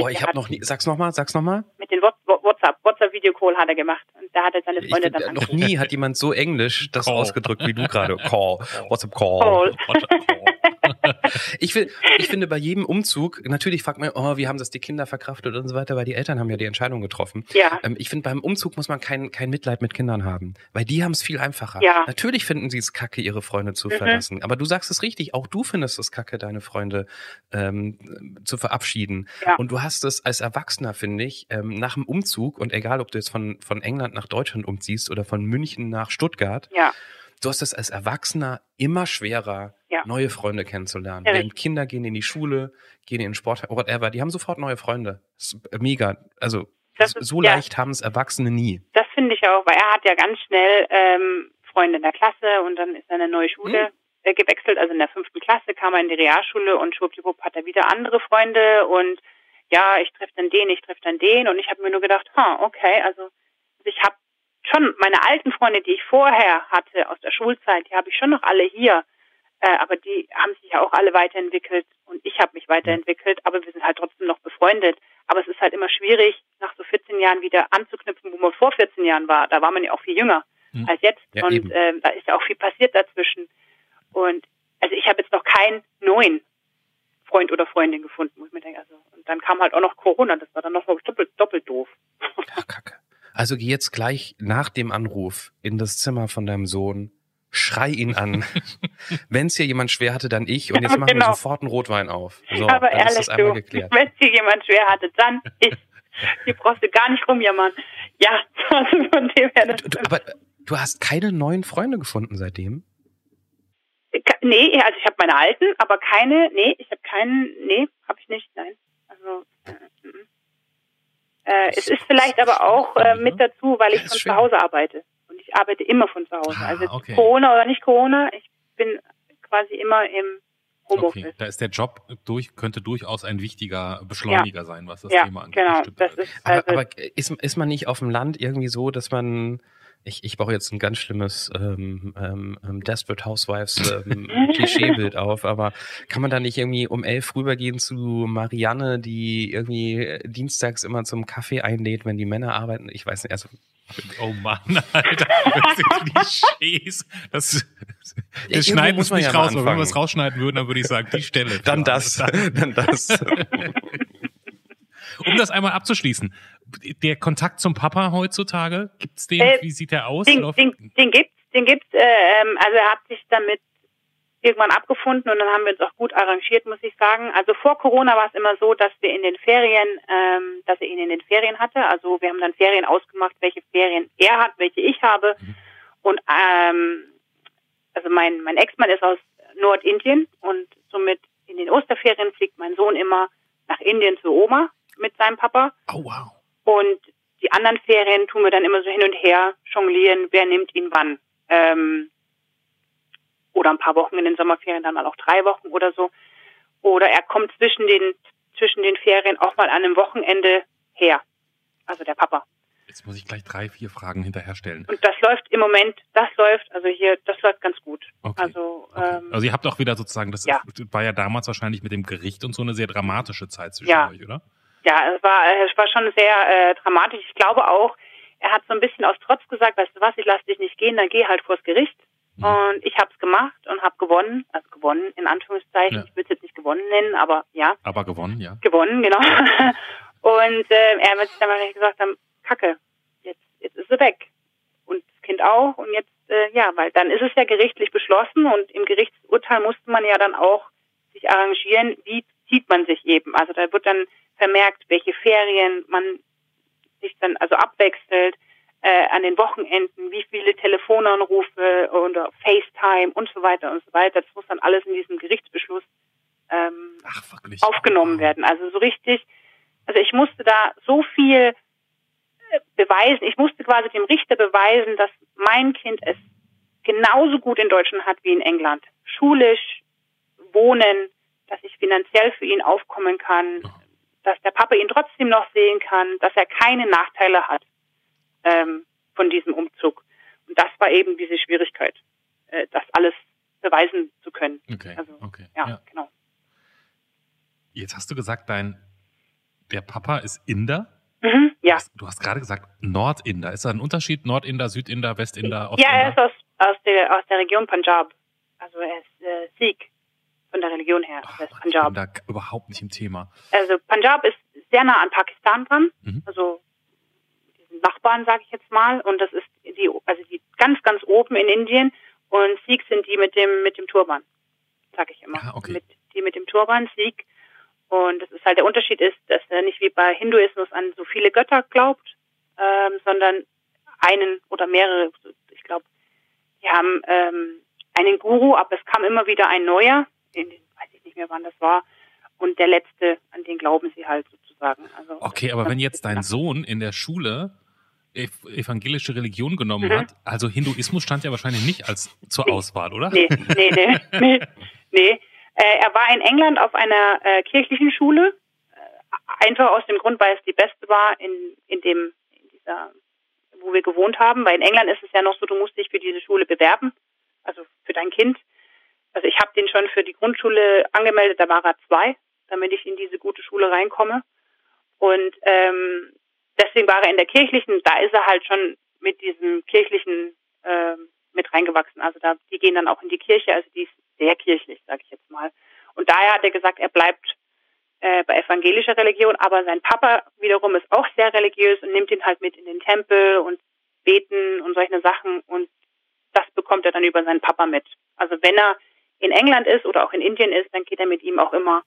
Oh, ich habe noch nie, sag's nochmal, sag's nochmal. Mit den WhatsApp, WhatsApp-Video-Call hat er gemacht. Und da hat er seine Freunde ich, dann Noch nie hat jemand so englisch das Call. ausgedrückt wie du gerade. Call. WhatsApp-Call. Call. WhatsApp -Call. Ich, will, ich finde bei jedem Umzug, natürlich fragt man, oh, wie haben das die Kinder verkraftet und so weiter, weil die Eltern haben ja die Entscheidung getroffen. Ja. Ähm, ich finde, beim Umzug muss man kein, kein Mitleid mit Kindern haben, weil die haben es viel einfacher. Ja. Natürlich finden sie es kacke, ihre Freunde zu Mhm. verlassen. Aber du sagst es richtig, auch du findest es kacke, deine Freunde ähm, zu verabschieden. Ja. Und du hast es als Erwachsener, finde ich, ähm, nach dem Umzug, und egal, ob du jetzt von, von England nach Deutschland umziehst oder von München nach Stuttgart, Ja. Du hast es als Erwachsener immer schwerer, Ja. neue Freunde kennenzulernen. Ja, Denn Kinder gehen in die Schule, gehen in den Sport, whatever, die haben sofort neue Freunde. Das ist mega. Also ist- so ja. leicht haben es Erwachsene nie. Das finde ich auch, weil er hat ja ganz schnell ähm, Freunde in der Klasse und dann ist er in eine neue Schule äh, gewechselt. Also in der fünften Klasse kam er in die Realschule und schwuppdiwupp hat er wieder andere Freunde und ja, ich treffe dann den, ich treffe dann den und ich habe mir nur gedacht, ha, okay, also ich habe schon meine alten Freunde, die ich vorher hatte aus der Schulzeit, die habe ich schon noch alle hier. Äh, aber die haben sich ja auch alle weiterentwickelt und ich habe mich weiterentwickelt, aber wir sind halt trotzdem noch befreundet. Aber es ist halt immer schwierig, nach so 14 Jahren wieder anzuknüpfen, wo man vor 14 Jahren war. Da war man ja auch viel jünger Mhm. als jetzt. Ja, und ähm, da ist ja auch viel passiert dazwischen. Und also ich habe jetzt noch keinen neuen Freund oder Freundin gefunden, wo ich mir denke, also und dann kam halt auch noch Corona, das war dann noch doppelt, doppelt doof. Ja, kacke. Also geh jetzt gleich nach dem Anruf in das Zimmer von deinem Sohn, schrei ihn an. Wenn es hier jemand schwer hatte, dann ich. Und jetzt Ja, machen wir genau. sofort einen Rotwein auf. So, aber dann ist ehrlich, das einmal geklärt. wenn es hier jemand schwer hatte, dann ich. Hier brauchst du gar nicht rumjammern. Ja, also von dem her. Du, aber du hast keine neuen Freunde gefunden seitdem? Nee, also ich habe meine alten, aber keine, nee, ich habe keinen, nee, habe ich nicht, nein. Also äh. Äh, es ist vielleicht aber auch äh, mit dazu, weil ich Ja, von schwer. zu Hause arbeite. Und ich arbeite immer von zu Hause. Ah, also okay. Corona oder nicht Corona, ich bin quasi immer im Homeoffice. Okay, da ist der Job durch, könnte durchaus ein wichtiger Beschleuniger sein, was das ja, Thema angeht. genau. Das ist Aber, also, aber ist, ist man nicht auf dem Land irgendwie so, dass man ich, ich baue jetzt ein ganz schlimmes ähm, ähm, ähm, Desperate Housewives ähm, Klischeebild auf, aber kann man da nicht irgendwie um elf rübergehen zu Marianne, die irgendwie äh, dienstags immer zum Kaffee einlädt, wenn die Männer arbeiten? Ich weiß nicht, also Oh Mann, Alter, das sind Klischees. Das, wir Irgendwie schneiden man nicht ja raus, aber wenn wir es rausschneiden würden, dann würde ich sagen, die Stelle. dann das, dann das. Um das einmal abzuschließen, der Kontakt zum Papa heutzutage, gibt's den? Äh, Wie sieht der aus? Den, den, den gibt's, den gibt's. Äh, ähm, also er hat sich damit irgendwann abgefunden und dann haben wir uns auch gut arrangiert, muss ich sagen. Also vor Corona war es immer so, dass wir in den Ferien, ähm, dass er ihn in den Ferien hatte. Also wir haben dann Ferien ausgemacht, welche Ferien er hat, welche ich habe. Und ähm, also mein mein Ex-Mann ist aus Nordindien und somit in den Osterferien fliegt mein Sohn immer nach Indien zu Oma mit seinem Papa. Oh, wow. Und die anderen Ferien tun wir dann immer so hin und her jonglieren, wer nimmt ihn wann. Ähm, oder ein paar Wochen in den Sommerferien, dann mal auch drei Wochen oder so. Oder er kommt zwischen den, zwischen den Ferien auch mal an einem Wochenende her. Also der Papa. Jetzt muss ich gleich drei, vier Fragen hinterher stellen. Und das läuft im Moment, das läuft, also hier, das läuft ganz gut. Okay. Also, Okay. ähm, Also ihr habt auch wieder sozusagen, das ja. war ja damals wahrscheinlich mit dem Gericht und so eine sehr dramatische Zeit zwischen Ja. euch, oder? Ja, es war, es war schon sehr äh, dramatisch. Ich glaube auch, er hat so ein bisschen aus Trotz gesagt, weißt du was, ich lasse dich nicht gehen, dann geh halt vors Gericht. Mhm. Und ich habe es gemacht und habe gewonnen, also gewonnen in Anführungszeichen. Ja. Ich würde es jetzt nicht gewonnen nennen, aber ja, Aber gewonnen, ja. gewonnen, genau. und äh, er wird sich dann wahrscheinlich gesagt haben, Kacke, jetzt, jetzt ist sie weg. Und das Kind auch. Und jetzt, äh, ja, weil dann ist es ja gerichtlich beschlossen und im Gerichtsurteil musste man ja dann auch sich arrangieren, wie zieht man sich eben. Also da wird dann vermerkt, welche Ferien man sich dann also abwechselt äh, an den Wochenenden, wie viele Telefonanrufe oder FaceTime und so weiter und so weiter. Das muss dann alles in diesem Gerichtsbeschluss ähm, Ach, aufgenommen werden. Also so richtig, also ich musste da so viel äh, beweisen. Ich musste quasi dem Richter beweisen, dass mein Kind es genauso gut in Deutschland hat wie in England. Schulisch, wohnen, dass ich finanziell für ihn aufkommen kann, dass der Papa ihn trotzdem noch sehen kann, dass er keine Nachteile hat ähm, von diesem Umzug. Und das war eben diese Schwierigkeit, äh, das alles beweisen zu können. Okay, Also, okay. Ja, ja. genau. Jetzt hast du gesagt, dein, der Papa ist Inder. Mhm, ja. Du hast gerade gesagt Nordinder. Ist da ein Unterschied? Nordinder, Südinder, Westinder, Ja, er Ostinder? ist aus, aus, der, aus der Region Punjab. Also er ist äh, Sikh. Von der Religion her. Ach, das ist Mann, ich bin Punjab. da überhaupt nicht im Thema. Also Punjab ist sehr nah an Pakistan dran, Mhm. also diesen Nachbarn, sage ich jetzt mal. Und das ist die, also die ganz, ganz oben in Indien. Und Sikhs sind die mit dem mit dem Turban, sage ich immer. Ah, okay. Mit, die mit dem Turban, Sikh. Und das ist halt der Unterschied ist, dass er nicht wie bei Hinduismus an so viele Götter glaubt, ähm, sondern einen oder mehrere. Ich glaube, die haben ähm, einen Guru, aber es kam immer wieder ein neuer. In, weiß ich nicht mehr, wann das war. Und der letzte, an den glauben sie halt sozusagen. Also, Okay, aber wenn jetzt dein Sohn in der Schule ev evangelische Religion genommen Mhm. hat, also Hinduismus stand ja wahrscheinlich nicht als zur Auswahl, oder? Nee, nee, nee, nee. nee. Äh, er war in England auf einer äh, kirchlichen Schule, äh, einfach aus dem Grund, weil es die beste war in, in dem, in dieser, wo wir gewohnt haben. Weil in England ist es ja noch so, du musst dich für diese Schule bewerben, also für dein Kind. Also ich habe den schon für die Grundschule angemeldet, da war er zwei, damit ich in diese gute Schule reinkomme. Und ähm, deswegen war er in der kirchlichen, da ist er halt schon mit diesem kirchlichen ähm, mit reingewachsen. Also da, die gehen dann auch in die Kirche, also die ist sehr kirchlich, sage ich jetzt mal. Und daher hat er gesagt, er bleibt äh, bei evangelischer Religion, aber sein Papa wiederum ist auch sehr religiös und nimmt ihn halt mit in den Tempel und beten und solche Sachen und das bekommt er dann über seinen Papa mit. Also wenn er in England ist oder auch in Indien ist, dann geht er mit ihm auch immer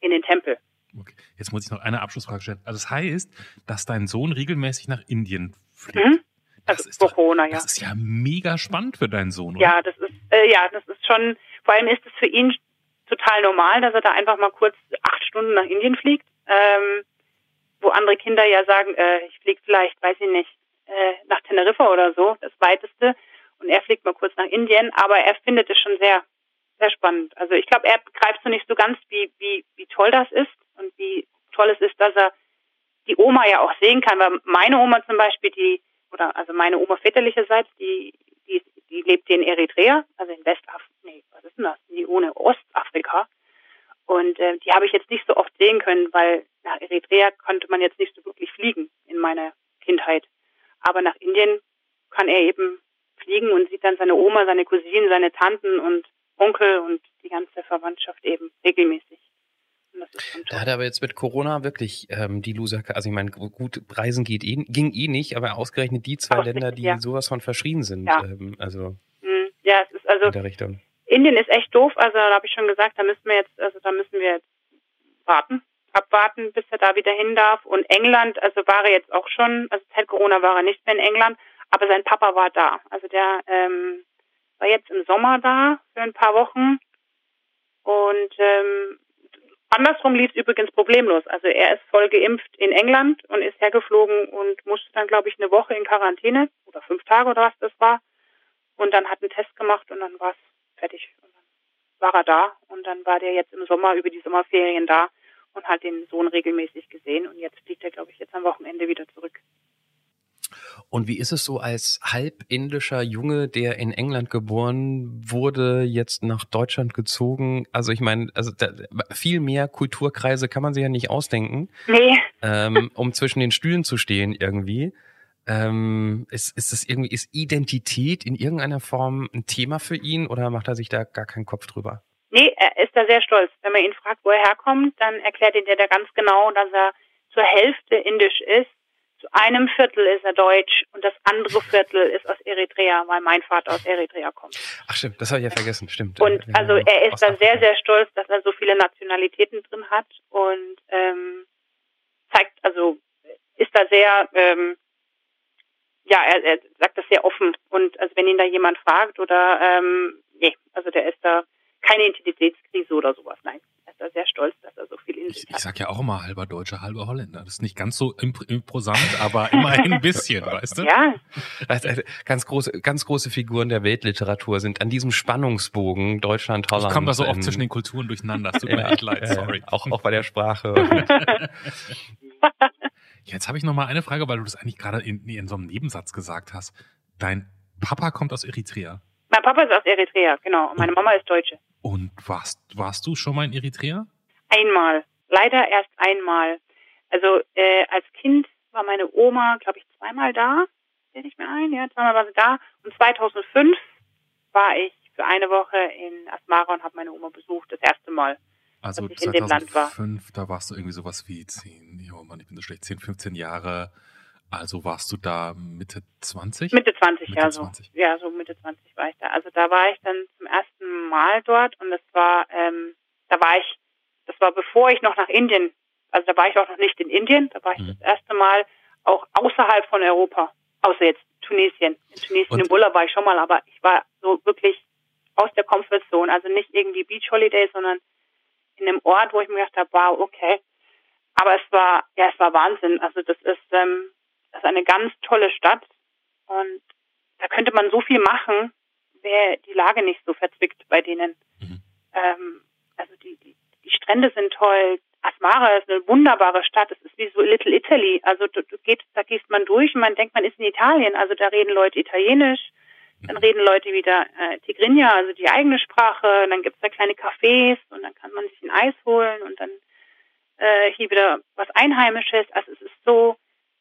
in den Tempel. Okay. Jetzt muss ich noch eine Abschlussfrage stellen. Also das heißt, dass dein Sohn regelmäßig nach Indien fliegt. Mhm. Das Also ist doch, Corona, ja. das ist ja mega spannend für deinen Sohn, oder? Ja, das ist äh, ja, das ist schon. Vor allem ist es für ihn total normal, dass er da einfach mal kurz acht Stunden nach Indien fliegt, ähm, wo andere Kinder ja sagen, äh, ich fliege vielleicht, weiß ich nicht, äh, nach Teneriffa oder so, das weiteste, und er fliegt mal kurz nach Indien, aber er findet es schon sehr, sehr spannend. Also ich glaube, er begreift so nicht so ganz, wie wie wie toll das ist und wie toll es ist, dass er die Oma ja auch sehen kann, weil meine Oma zum Beispiel, die oder also meine Oma väterlicherseits, die die, die lebt in Eritrea, also in Westafrika, nee, was ist denn das? Die ohne Ostafrika. Und äh, die habe ich jetzt nicht so oft sehen können, weil nach Eritrea konnte man jetzt nicht so wirklich fliegen in meiner Kindheit. Aber nach Indien kann er eben fliegen und sieht dann seine Oma, seine Cousinen, seine Tanten und Onkel und die ganze Verwandtschaft eben regelmäßig. Da hat er aber jetzt mit Corona wirklich ähm, die Loser, also ich meine, gut, Reisen geht eh, ging eh nicht, aber ausgerechnet die zwei Länder, die ja. sowas von verschrien sind, Ja. ähm, also Hm, Ja, es ist also in der Richtung. Indien ist echt doof, also da habe ich schon gesagt, da müssen wir jetzt, also da müssen wir jetzt warten, abwarten, bis er da wieder hin darf. Und England, also war er jetzt auch schon, also seit Corona war er nicht mehr in England, aber sein Papa war da. Also der ähm, war jetzt im Sommer da für ein paar Wochen. Und ähm, andersrum lief es übrigens problemlos. Also er ist voll geimpft in England und ist hergeflogen und musste dann, glaube ich, eine Woche in Quarantäne oder fünf Tage oder was das war. Und dann hat einen Test gemacht und dann war es fertig. Und dann war er da und dann war der jetzt im Sommer über die Sommerferien da und hat den Sohn regelmäßig gesehen und jetzt fliegt er, glaube ich, jetzt am Wochenende wieder zurück. Und wie ist es so als halb indischer Junge, der in England geboren wurde, jetzt nach Deutschland gezogen? Also ich meine, also da, viel mehr Kulturkreise kann man sich ja nicht ausdenken, Nee, ähm, um zwischen den Stühlen zu stehen irgendwie. Ähm, ist, ist es irgendwie, ist Identität in irgendeiner Form ein Thema für ihn oder macht er sich da gar keinen Kopf drüber? nee, er ist da sehr stolz. Wenn man ihn fragt, wo er herkommt, dann erklärt ihn der da ganz genau, dass er zur Hälfte indisch ist, zu einem Viertel ist er deutsch und das andere Viertel ist aus Eritrea, weil mein Vater aus Eritrea kommt. Ach stimmt, das habe ich ja vergessen, stimmt. Und Ja, also er ist da sehr, sehr stolz, dass er so viele Nationalitäten drin hat und ähm, zeigt, also ist da sehr, ähm, ja, er, er sagt das sehr offen. Und also wenn ihn da jemand fragt oder ähm, nee, also der ist da keine Identitätskrise oder sowas, nein. Ist da sehr stolz, dass er so viel in Ich, sich ich hat. sag ja auch immer halber Deutscher, halber Holländer. Das ist nicht ganz so imp imposant, aber immerhin ein bisschen, weißt du? Ja, Also, also, ganz große, ganz große Figuren der Weltliteratur sind an diesem Spannungsbogen Deutschland, Holland. Ich komme da so oft ähm, zwischen den Kulturen durcheinander. Es tut mir echt leid, ja, sorry. Auch, auch bei der Sprache. Jetzt habe ich noch mal eine Frage, weil du das eigentlich gerade in, in so einem Nebensatz gesagt hast. Dein Papa kommt aus Eritrea. Mein Papa ist aus Eritrea, genau. Und meine Mama ist Deutsche. Und warst, warst du schon mal in Eritrea? Einmal. Leider erst einmal. Also äh, als Kind war meine Oma, glaube ich, zweimal da. Sehe ich mir ein, ja, zweimal war sie da. Und 2005 war ich für eine Woche in Asmara und habe meine Oma besucht, das erste Mal. Also dass ich in dem Land war. 2005, da warst du irgendwie sowas wie 10, ja Mann, ich bin so schlecht, 10, 15 Jahre. Also warst du da Mitte 20? Mitte 20, Mitte ja, so. 20. Ja, so Mitte 20 war ich da. Also da war ich dann zum ersten Mal dort und das war, ähm, da war ich, das war bevor ich noch nach Indien, also da war ich auch noch nicht in Indien, da war ich Mhm. das erste Mal auch außerhalb von Europa, außer jetzt Tunesien. In Tunesien Und- im Urlaub war ich schon mal, aber ich war so wirklich aus der Comfortzone, also nicht irgendwie Beach Holiday, sondern in einem Ort, wo ich mir gedacht habe, wow, okay. Aber es war, ja, es war Wahnsinn. Also das ist, ähm, das ist eine ganz tolle Stadt und da könnte man so viel machen, wäre die Lage nicht so verzwickt bei denen. Mhm. Ähm, also die, die, die Strände sind toll. Asmara ist eine wunderbare Stadt. Es ist wie so Little Italy. Also du, du geht, da gehst man durch und man denkt, man ist in Italien. Also da reden Leute Italienisch. Dann reden Leute wieder äh, Tigrinya, also die eigene Sprache. Und dann gibt's da kleine Cafés und dann kann man sich ein Eis holen und dann äh, hier wieder was Einheimisches. Also es ist so,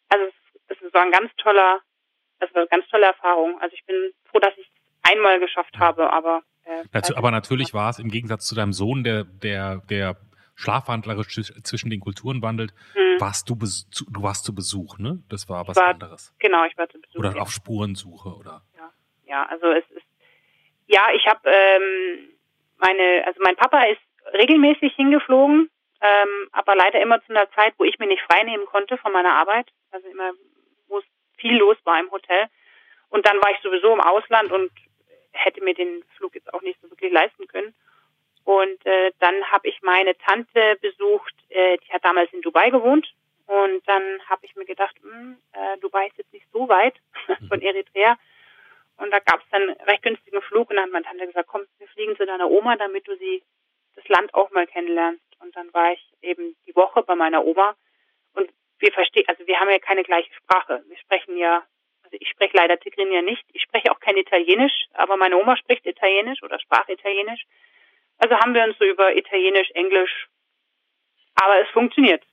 also es, es war ein ganz toller, es war eine ganz tolle Erfahrung. Also ich bin froh, dass ich es einmal geschafft habe, aber äh, Dazu, aber natürlich war es im Gegensatz zu deinem Sohn, der, der, der schlafwandlerisch zwisch- zwischen den Kulturen wandelt, Hm, warst du, du warst zu Besuch, ne? Das war was war- anderes. genau, ich war zu Besuch. Oder auf Spurensuche, oder? Ja, also es ist, ja, ich habe ähm, meine, also mein Papa ist regelmäßig hingeflogen, ähm, aber leider immer zu einer Zeit, wo ich mir nicht frei nehmen konnte von meiner Arbeit, also immer, wo es viel los war im Hotel. Und dann war ich sowieso im Ausland und hätte mir den Flug jetzt auch nicht so wirklich leisten können. Und äh, dann habe ich meine Tante besucht, äh, die hat damals in Dubai gewohnt. Und dann habe ich mir gedacht, hm, äh, Dubai ist jetzt nicht so weit von Eritrea. Und da gab es dann einen recht günstigen Flug und dann hat meine Tante gesagt, komm, wir fliegen zu deiner Oma, damit du sie das Land auch mal kennenlernst. Und dann war ich eben die Woche bei meiner Oma und wir verstehen, also wir haben ja keine gleiche Sprache. Wir sprechen ja, also ich spreche leider Tigrinya nicht, ich spreche auch kein Italienisch, aber meine Oma spricht Italienisch oder sprach Italienisch. Also haben wir uns so über Italienisch, Englisch, aber es funktioniert.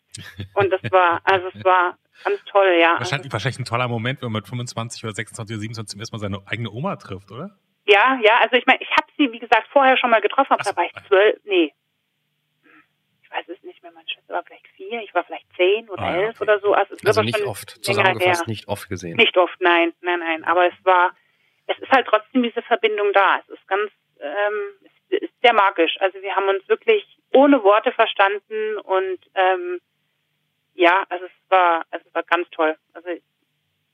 Und das war, also es war ganz toll, ja. Wahrscheinlich, wahrscheinlich ein toller Moment, wenn man mit 25 oder 26 oder 27 zum ersten Mal seine eigene Oma trifft, oder? Ja, ja, also ich meine, ich habe sie, wie gesagt, vorher schon mal getroffen, aber so. da war ich zwölf, nee. Ich weiß es nicht mehr, meine Schwester war vielleicht vier, ich war vielleicht zehn oder Ah, elf okay. oder so. Also, Also nicht oft, zusammengefasst, nicht oft gesehen. Nicht oft, nein, nein, nein. Aber es war, es ist halt trotzdem diese Verbindung da. Es ist ganz, ähm, es ist sehr magisch. Also wir haben uns wirklich ohne Worte verstanden und ähm, ja, also es war, also es war ganz toll. Also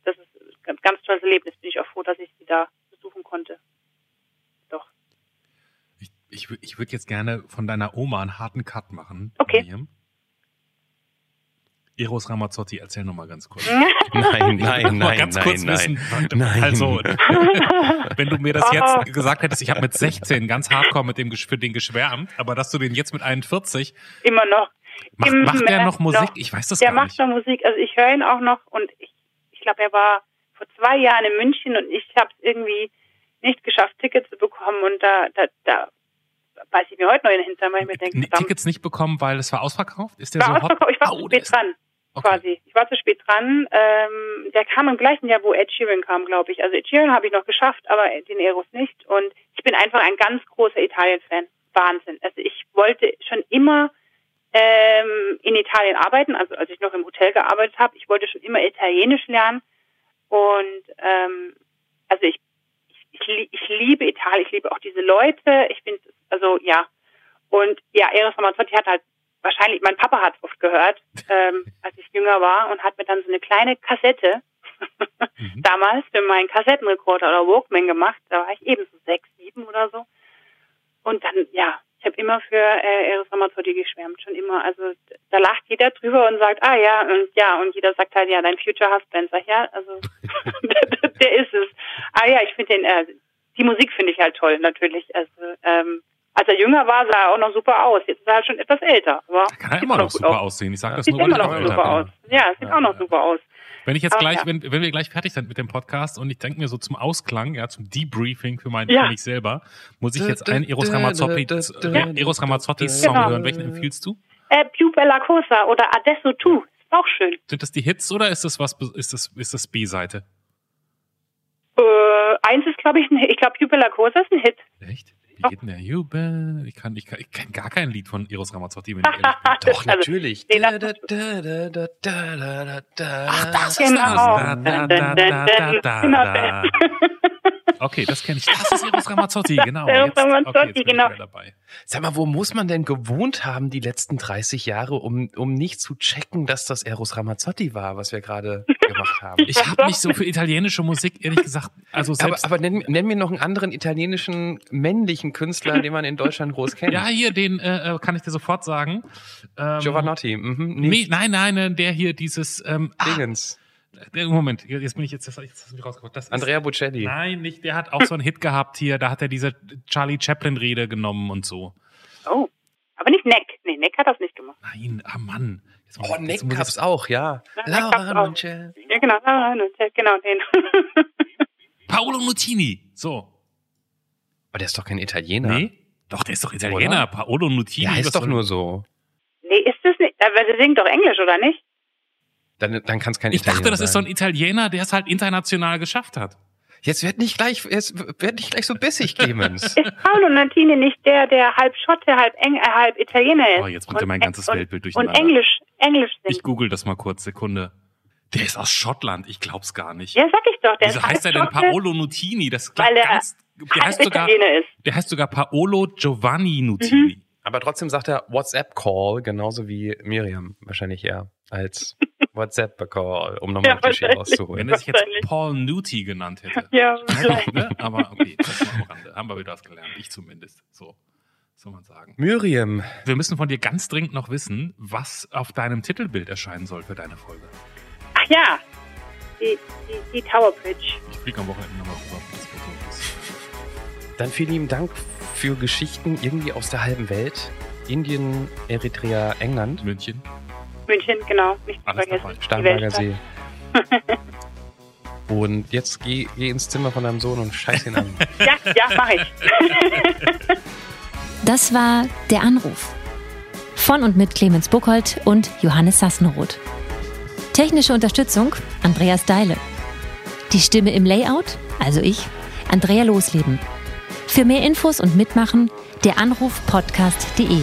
das ist ein ganz tolles Erlebnis. Bin ich auch froh, dass ich sie da besuchen konnte. Ich, ich, wü- ich würde jetzt gerne von deiner Oma einen harten Cut machen. Okay. Miriam. Eros Ramazzotti, erzähl noch mal ganz kurz. Nein, nein, noch mal nein, ganz nein, kurz nein. wissen, Nein. also wenn du mir das Oh. jetzt gesagt hättest, ich habe mit 16 ganz hardcore mit dem für den geschwärmt, aber dass du den jetzt mit 41 Immer noch. macht, Im macht der noch Musik? noch. Ich weiß das Der gar macht nicht. noch Musik. Also ich höre ihn auch noch und ich, ich glaube, er war vor zwei Jahren in München und ich habe es irgendwie nicht geschafft, Tickets zu bekommen und da, da, da weiß ich mir heute noch in den Hintern, weil ich mir denke, verdammt, Tickets nicht bekommen, weil es war ausverkauft? Ist der war so hot? ausverkauft. Ich war Oh, zu spät dran, Okay. quasi. Ich war zu spät dran. Ähm, der kam im gleichen Jahr, wo Ed Sheeran kam, glaube ich. Also Ed Sheeran habe ich noch geschafft, aber den Eros nicht. Und ich bin einfach ein ganz großer Italien-Fan. Wahnsinn. Also ich wollte schon immer ähm, in Italien arbeiten, also als ich noch im Hotel gearbeitet habe. Ich wollte schon immer Italienisch lernen. Und ähm, also ich, ich, ich, lie- ich liebe Italien, ich liebe auch diese Leute. Ich finde, also ja. Und ja, Eros Ramazzotti hat halt wahrscheinlich, mein Papa hat oft gehört, ähm, als ich jünger war und hat mir dann so eine kleine Kassette Mhm. damals für meinen Kassettenrekorder oder Walkman gemacht. Da war ich eben so sechs, sieben oder so. Und dann, ja, ich habe immer für äh, Eros Ramazzotti geschwärmt, schon immer. Also da lacht jeder drüber und sagt, ah ja, und ja, und jeder sagt halt, ja, dein Future Husband. Sag ja, also der, der ist es. Ah ja, ich finde den, äh, die Musik finde ich halt toll, natürlich. Also, ähm, als er jünger war, sah er auch noch super aus. Jetzt ist er halt schon etwas älter. Aber Kann er sieht immer noch gut super aus. aussehen. Ich sage das Sieht nur, weil immer ich noch super aus. Ja, sieht Ja, auch noch ja. super aus. Wenn ich jetzt Aber gleich, ja. wenn, wenn wir gleich fertig sind mit dem Podcast und ich denke mir so zum Ausklang, ja, zum Debriefing für, mein, Ja. für mich selber, muss ich Da, jetzt da, einen Eros da, Ramazzotti, da, da, äh, Eros Ramazzotti Song Genau. hören. Welchen empfiehlst du? Äh, Più Bella Cosa oder Adesso Tu. Ist auch schön. Sind das die Hits oder ist das was, ist das, ist das B-Seite? Äh, eins ist, glaube ich, ein, ich glaube, Jubiläum Cosa ist ein Hit. Echt? Wie geht denn der Jubel? Ich kann, ich kann, ich kann gar kein Lied von Eros Ramazzotti, wenn ich ehrlich bin. Doch, Also, natürlich. den Da, hat- da, da, da, da, da, da, da. Ach, das ist Genau. das. Da, da, da, da, da, Genau. da. Okay, das kenne ich. Das ist Eros Ramazzotti, genau. Eros Jetzt- Ramazzotti, okay, jetzt bin ich genau. wieder dabei. Sag mal, wo muss man denn gewohnt haben die letzten 30 Jahre, um, um nicht zu checken, dass das Eros Ramazzotti war, was wir gerade gemacht haben? Ich habe nicht so für italienische Musik, ehrlich gesagt, also aber selbst... aber nenn, nenn mir noch einen anderen italienischen männlichen Künstler, den man in Deutschland groß kennt. ja, hier, den äh, äh, kann ich dir sofort sagen. Ähm, Giovanotti. Mhm, Nee, nein, nein, äh, der hier dieses... Ähm, ah, Dingens. der- Moment, jetzt bin ich jetzt, jetzt hast du mich rausgeholt. Das ist, Andrea Bocelli. Nein, nicht, der hat auch so einen Hit gehabt hier, da hat er diese Charlie Chaplin-Rede genommen und so. Oh. Aber nicht Neck. Nee, Neck hat das nicht gemacht. Nein, ah Mann. Jetzt Oh, ich- gab's auch, ja. Ja, Nick Laura. Montiel. Ja, genau. Ah, Genau, den. Paolo Nutini. So. Aber der ist doch kein Italiener. Nee? Doch, der ist doch Italiener. Oder? Paolo Nutini. Der heißt doch nur so. nee, ist das nicht? Aber sie singt doch Englisch, oder nicht? Dann, dann kann es kein Ich Italiener dachte, das ist so ein sein. Italiener, der es halt international geschafft hat. Jetzt wird nicht gleich, jetzt wird nicht gleich so bissig, Clemens. Ist Paolo Nantini nicht der, der halb Schotte, halb, Eng äh, halb Italiener ist? Oh, jetzt bringt er mein ganzes und, Weltbild Und durcheinander. Englisch, Englisch singt. Ich google das mal kurz, Sekunde. Der ist aus Schottland, ich glaub's gar nicht. ja, sag ich doch. Der Wieso ist heißt er denn Paolo Nutini? Das Weil er ganz, der heißt sogar, Italiener ist. der heißt sogar Paolo Giovanni Nutini. Aber trotzdem sagt er WhatsApp-Call, genauso wie Miriam wahrscheinlich eher als WhatsApp-Call, um nochmal Ja, ein Klischee rauszuholen. Wenn er sich jetzt. Paul Nuti genannt hätte. Ja, Nein, vielleicht. ne? Aber okay, das mal am Rande. Haben wir wieder was gelernt. Ich zumindest. So. Soll man sagen. Miriam, Wir müssen von dir ganz dringend noch wissen, was auf deinem Titelbild erscheinen soll für deine Folge. Ach ja, die, die, die Tower Bridge. Ich fliege am Wochenende nochmal rüber. Dann vielen lieben Dank für Geschichten irgendwie aus der halben Welt. Indien, Eritrea, England, München. München, genau. Nicht zu Alles vergessen. Starnberger. See. Und jetzt geh, geh ins Zimmer von deinem Sohn und scheiß ihn an. Ja, ja, mach ich. Das war Der Anruf. Von und mit Clemens Buchholz und Johannes Sassenroth. Technische Unterstützung Andreas Deile. Die Stimme im Layout, also ich, Andrea Losleben. Für mehr Infos und Mitmachen der Anruf podcast.de.